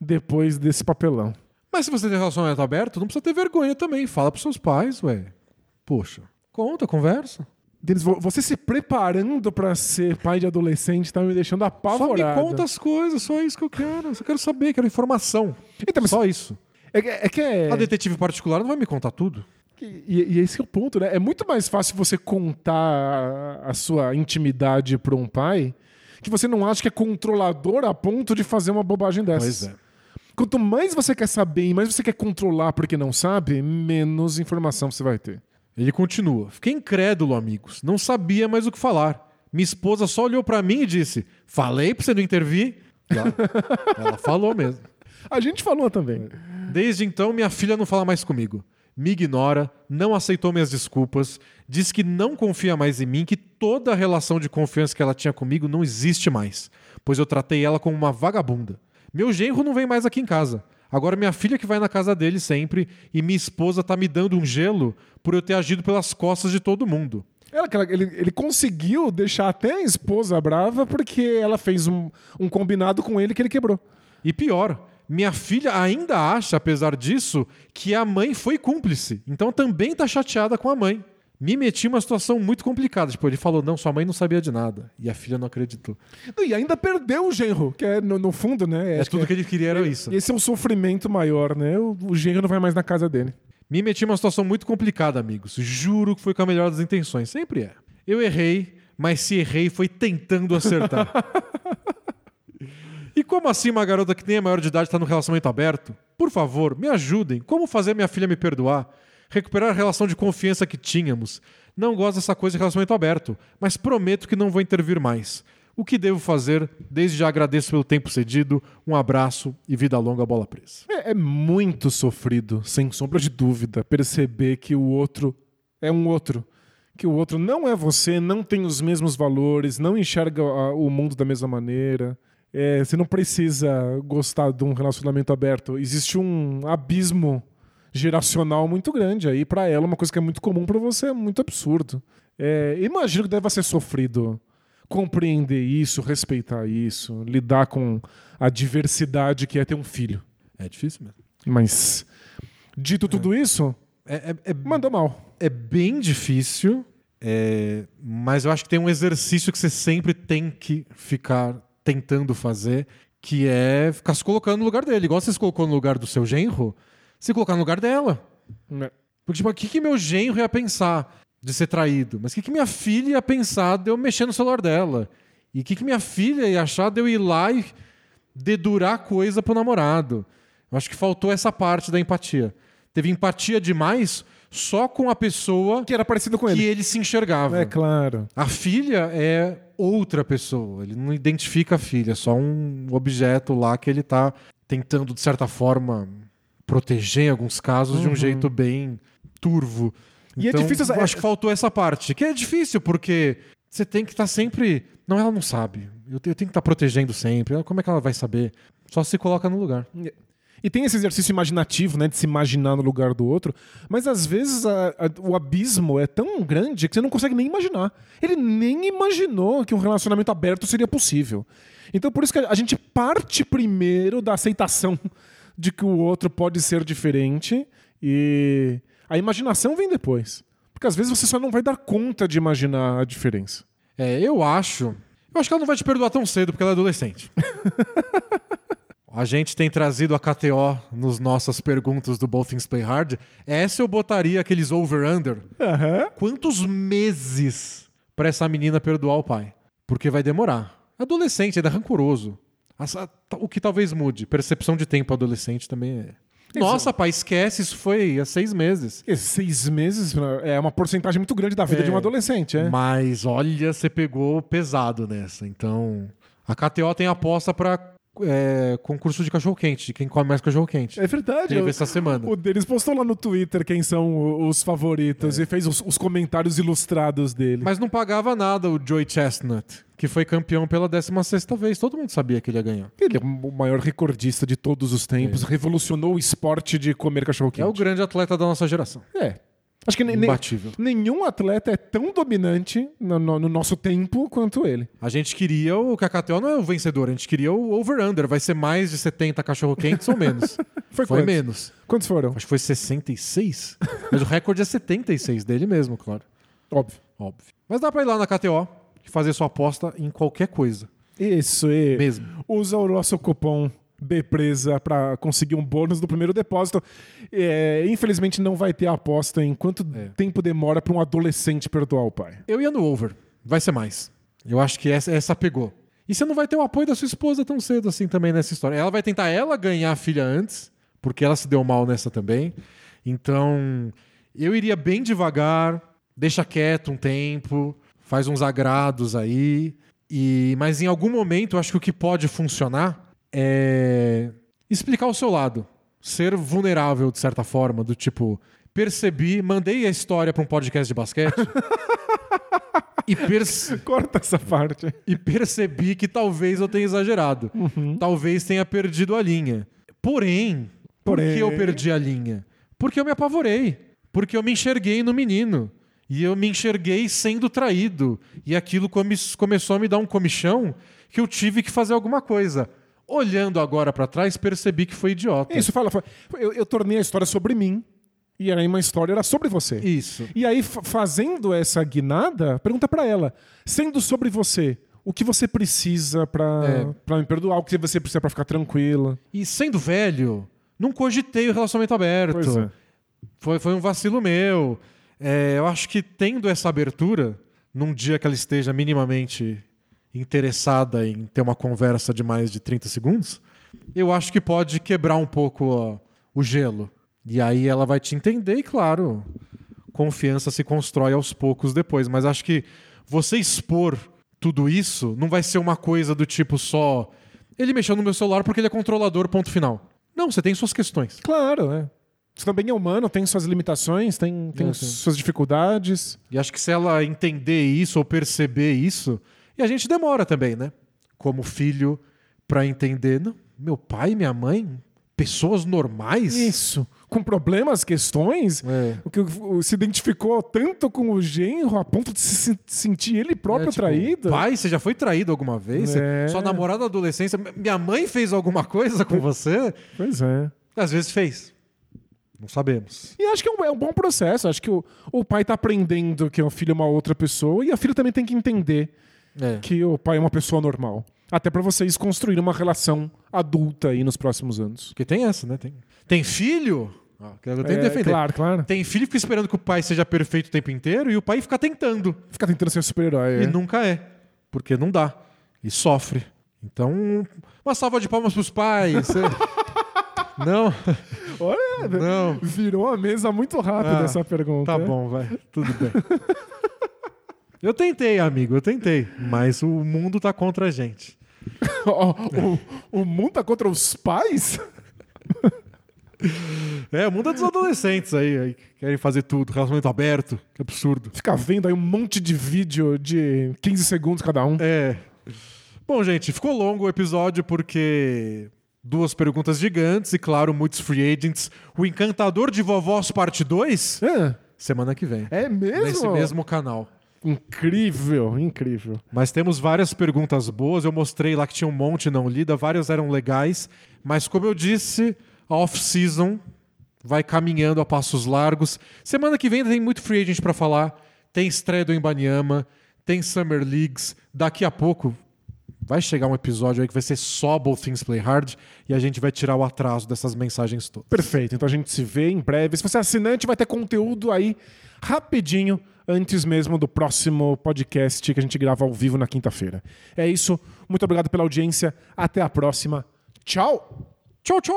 depois desse papelão. Mas se você tem relacionamento aberto, não precisa ter vergonha também. Fala pros seus pais, ué. Poxa, conta, conversa. Vo- você se preparando pra ser pai de adolescente tá me deixando Só apavorado. me conta as coisas, só isso que eu quero. Só quero saber, quero informação. Então, Só isso. É, é que é... A detetive particular não vai me contar tudo. E, e esse é o ponto, né? É muito mais fácil você contar a, a sua intimidade para um pai que você não acha que é controlador a ponto de fazer uma bobagem dessas. Pois é. Quanto mais você quer saber e mais você quer controlar porque não sabe, menos informação você vai ter. Ele continua. Fiquei incrédulo, amigos. Não sabia mais o que falar. Minha esposa só olhou pra mim e disse: Falei pra você não intervir? Ela, ela falou mesmo. A gente falou também. Desde então, minha filha não fala mais comigo. Me ignora, não aceitou minhas desculpas, diz que não confia mais em mim, que toda a relação de confiança que ela tinha comigo não existe mais, pois eu tratei ela como uma vagabunda. Meu genro não vem mais aqui em casa. Agora minha filha que vai na casa dele sempre e minha esposa tá me dando um gelo por eu ter agido pelas costas de todo mundo. Ele, ele conseguiu deixar até a esposa brava porque ela fez um, um combinado com ele que ele quebrou. E pior, minha filha ainda acha, apesar disso, que a mãe foi cúmplice. Então também tá chateada com a mãe. Me meti em uma situação muito complicada. Tipo, ele falou, não, sua mãe não sabia de nada. E a filha não acreditou. E ainda perdeu o genro, que é no, no fundo, né? É tudo é- que ele queria era isso. Esse é um sofrimento maior, né? O, o genro não vai mais na casa dele. Me meti em uma situação muito complicada, amigos. Juro que foi com a melhor das intenções. Sempre é. Eu errei, mas se errei foi tentando acertar. e Como assim uma garota que nem é maior de idade está no relacionamento aberto? Por favor, me ajudem. Como fazer minha filha me perdoar? Recuperar a relação de confiança que tínhamos. Não gosto dessa coisa de relacionamento aberto, mas prometo que não vou intervir mais. O que devo fazer? Desde já agradeço pelo tempo cedido. Um abraço e vida longa, bola presa. É, é muito sofrido, sem sombra de dúvida, perceber que o outro é um outro. Que o outro não é você, não tem os mesmos valores, não enxerga o mundo da mesma maneira. É, você não precisa gostar de um relacionamento aberto. Existe um abismo geracional muito grande aí para ela, uma coisa que é muito comum para você, é muito absurdo. É, imagino que deve ser sofrido compreender isso, respeitar isso, lidar com a diversidade que é ter um filho. É difícil mesmo. Mas, dito tudo isso, É, é, é, mandou mal. é bem difícil, é, mas eu acho que tem um exercício que você sempre tem que ficar tentando fazer, que é ficar se colocando no lugar dele. Igual você se colocou no lugar do seu genro, se colocar no lugar dela. Porque, tipo, o que, que meu genro ia pensar de ser traído? Mas o que, que minha filha ia pensar de eu mexer no celular dela? E o que, que minha filha ia achar de eu ir lá e dedurar coisa pro namorado? Eu acho que faltou essa parte da empatia. Teve empatia demais só com a pessoa Que era parecido com que ele. ele se enxergava. É claro. A filha é outra pessoa. Ele não identifica a filha, é só um objeto lá que ele tá tentando, de certa forma, proteger em alguns casos de um jeito bem turvo. E é Então, difícil essa- eu Acho que faltou essa parte. Que é difícil, porque você tem que estar sempre. Não, ela não sabe. Eu tenho, eu tenho que estar protegendo sempre. Como é que ela vai saber? Só se coloca no lugar. E tem esse exercício imaginativo, né, de se imaginar no lugar do outro, mas às vezes a- a- o abismo é tão grande que você não consegue nem imaginar. Ele nem imaginou que um relacionamento aberto seria possível. Então por isso que a gente parte primeiro da aceitação de que o outro pode ser diferente e a imaginação vem depois. Porque às vezes você só não vai dar conta de imaginar a diferença. É, eu acho. Eu acho que ela não vai te perdoar tão cedo porque ela é adolescente. A gente tem trazido a KTO nos nossas perguntas do Both Things Play Hard. Essa eu botaria aqueles over-under. Quantos meses pra essa menina perdoar o pai? Porque vai demorar. Adolescente, ainda é rancoroso. Essa- O que talvez mude. Percepção de tempo adolescente também é. Nossa, pai, esquece, isso foi há seis meses. E seis meses é uma porcentagem muito grande da vida É. de um adolescente, é? Mas olha, você pegou pesado nessa. Então, a KTO tem aposta pra é, concurso de cachorro-quente, de quem come mais cachorro-quente. É verdade. Teve eu- essa semana. O deles postou lá no Twitter quem são os favoritos e fez os, os comentários ilustrados dele. Mas não pagava nada o Joey Chestnut, que foi campeão pela 16ª vez. Todo mundo sabia que ele ia ganhar. Ele é o maior recordista de todos os tempos, revolucionou o esporte de comer cachorro-quente. É o grande atleta da nossa geração. É. Acho que Imbatível. nenhum atleta é tão dominante no, no- no nosso tempo quanto ele. A gente queria o que a KTO não é o vencedor, a gente queria o over-under. Vai ser mais de 70 cachorro-quentes ou menos? Foi foi menos. Quantos foram? Acho que foi 66. Mas o recorde é 76 dele mesmo, claro. Óbvio. Óbvio. Mas dá pra ir lá na KTO e fazer sua aposta em qualquer coisa. Isso, e Mesmo. usa o nosso cupom BPRESA para conseguir um bônus do primeiro depósito. É, infelizmente não vai ter a aposta em quanto É. tempo demora para um adolescente perdoar o pai. Eu ia no over. Vai ser mais. Eu acho que essa, essa pegou. E você não vai ter o apoio da sua esposa tão cedo assim também nessa história. Ela vai tentar ela ganhar a filha antes, porque ela se deu mal nessa também. Então, eu iria bem devagar, deixa quieto um tempo, faz uns agrados aí. E mas em algum momento, acho que o que pode funcionar é explicar o seu lado, ser vulnerável de certa forma, do tipo, percebi, mandei a história para um podcast de basquete. E, perce- Corta essa parte. e percebi que talvez eu tenha exagerado. Uhum. Talvez tenha perdido a linha. Porém, por Porém. que eu perdi a linha? Porque eu me apavorei. Porque eu me enxerguei no menino. E eu me enxerguei sendo traído. E aquilo come- começou a me dar um comichão que eu tive que fazer alguma coisa. Olhando agora pra trás, percebi que foi idiota. Isso, fala. fala. Eu, eu tornei a história sobre mim. E aí uma história era sobre você. Isso. E aí, fa- fazendo essa guinada, pergunta pra ela: sendo sobre você, o que você precisa pra É. pra me perdoar? O que você precisa pra ficar tranquila? E sendo velho, não cogitei o relacionamento aberto. É. Foi, foi um vacilo meu. É, eu acho que tendo essa abertura, num dia que ela esteja minimamente interessada em ter uma conversa de mais de 30 segundos, eu acho que pode quebrar um pouco ó, o gelo. E aí ela vai te entender e, claro, confiança se constrói aos poucos depois. Mas acho que você expor tudo isso não vai ser uma coisa do tipo só. Ele mexeu no meu celular porque ele é controlador, ponto final. Não, você tem suas questões. Claro, é. Você também é humano, tem suas limitações, tem, tem sim. suas dificuldades. E acho que se ela entender isso ou perceber isso, e a gente demora também, né? Como filho, pra entender. Não, meu pai, minha mãe, pessoas normais. Isso. Com problemas, questões. É. O que se identificou tanto com o genro a ponto de se sen- sentir ele próprio É, tipo, traído. Pai, você já foi traído alguma vez? É. Sua namorada na adolescência. Minha mãe fez alguma coisa com você? Pois é. Às vezes fez. Não sabemos. E acho que é um, é um bom processo. Acho que o, o pai tá aprendendo que o filho é uma outra pessoa e a filha também tem que entender É. que o pai é uma pessoa normal. Até pra vocês construírem uma relação adulta aí nos próximos anos. Porque tem essa, né? Tem, tem filho? Ah, eu tenho que É, defender. Claro, claro. Tem filho que fica esperando que o pai seja perfeito o tempo inteiro e o pai fica tentando. Fica tentando ser super-herói. E é. nunca é. Porque não dá. E sofre. Então, uma salva de palmas pros pais. não, Olha, não. virou a mesa muito rápido Ah, essa pergunta. Tá é. bom, vai. Tudo bem. Eu tentei, amigo, eu tentei. Mas o mundo tá contra a gente. O, o mundo tá contra os pais? É, o mundo é dos adolescentes aí, aí que querem fazer tudo, relacionamento aberto, que absurdo. Fica vendo aí um monte de vídeo de 15 segundos cada um. É. Bom, gente, ficou longo o episódio porque duas perguntas gigantes e, claro, muitos free agents. O Encantador de Vovós Parte 2, É, semana que vem. é mesmo? Nesse mesmo canal. Incrível, incrível. Mas temos várias perguntas boas. Eu mostrei lá que tinha um monte não lida, várias eram legais. Mas como eu disse, a off-season vai caminhando a passos largos. Semana que vem tem muito free agent pra falar. Tem estreia do Embanyama, tem Summer Leagues. Daqui a pouco vai chegar um episódio aí que vai ser só Both Things Play Hard e a gente vai tirar o atraso dessas mensagens todas. Perfeito. Então a gente se vê em breve. Se você é assinante, vai ter conteúdo aí rapidinho antes mesmo do próximo podcast que a gente grava ao vivo na quinta-feira. É isso. Muito obrigado pela audiência. Até a próxima. Tchau. Tchau, tchau!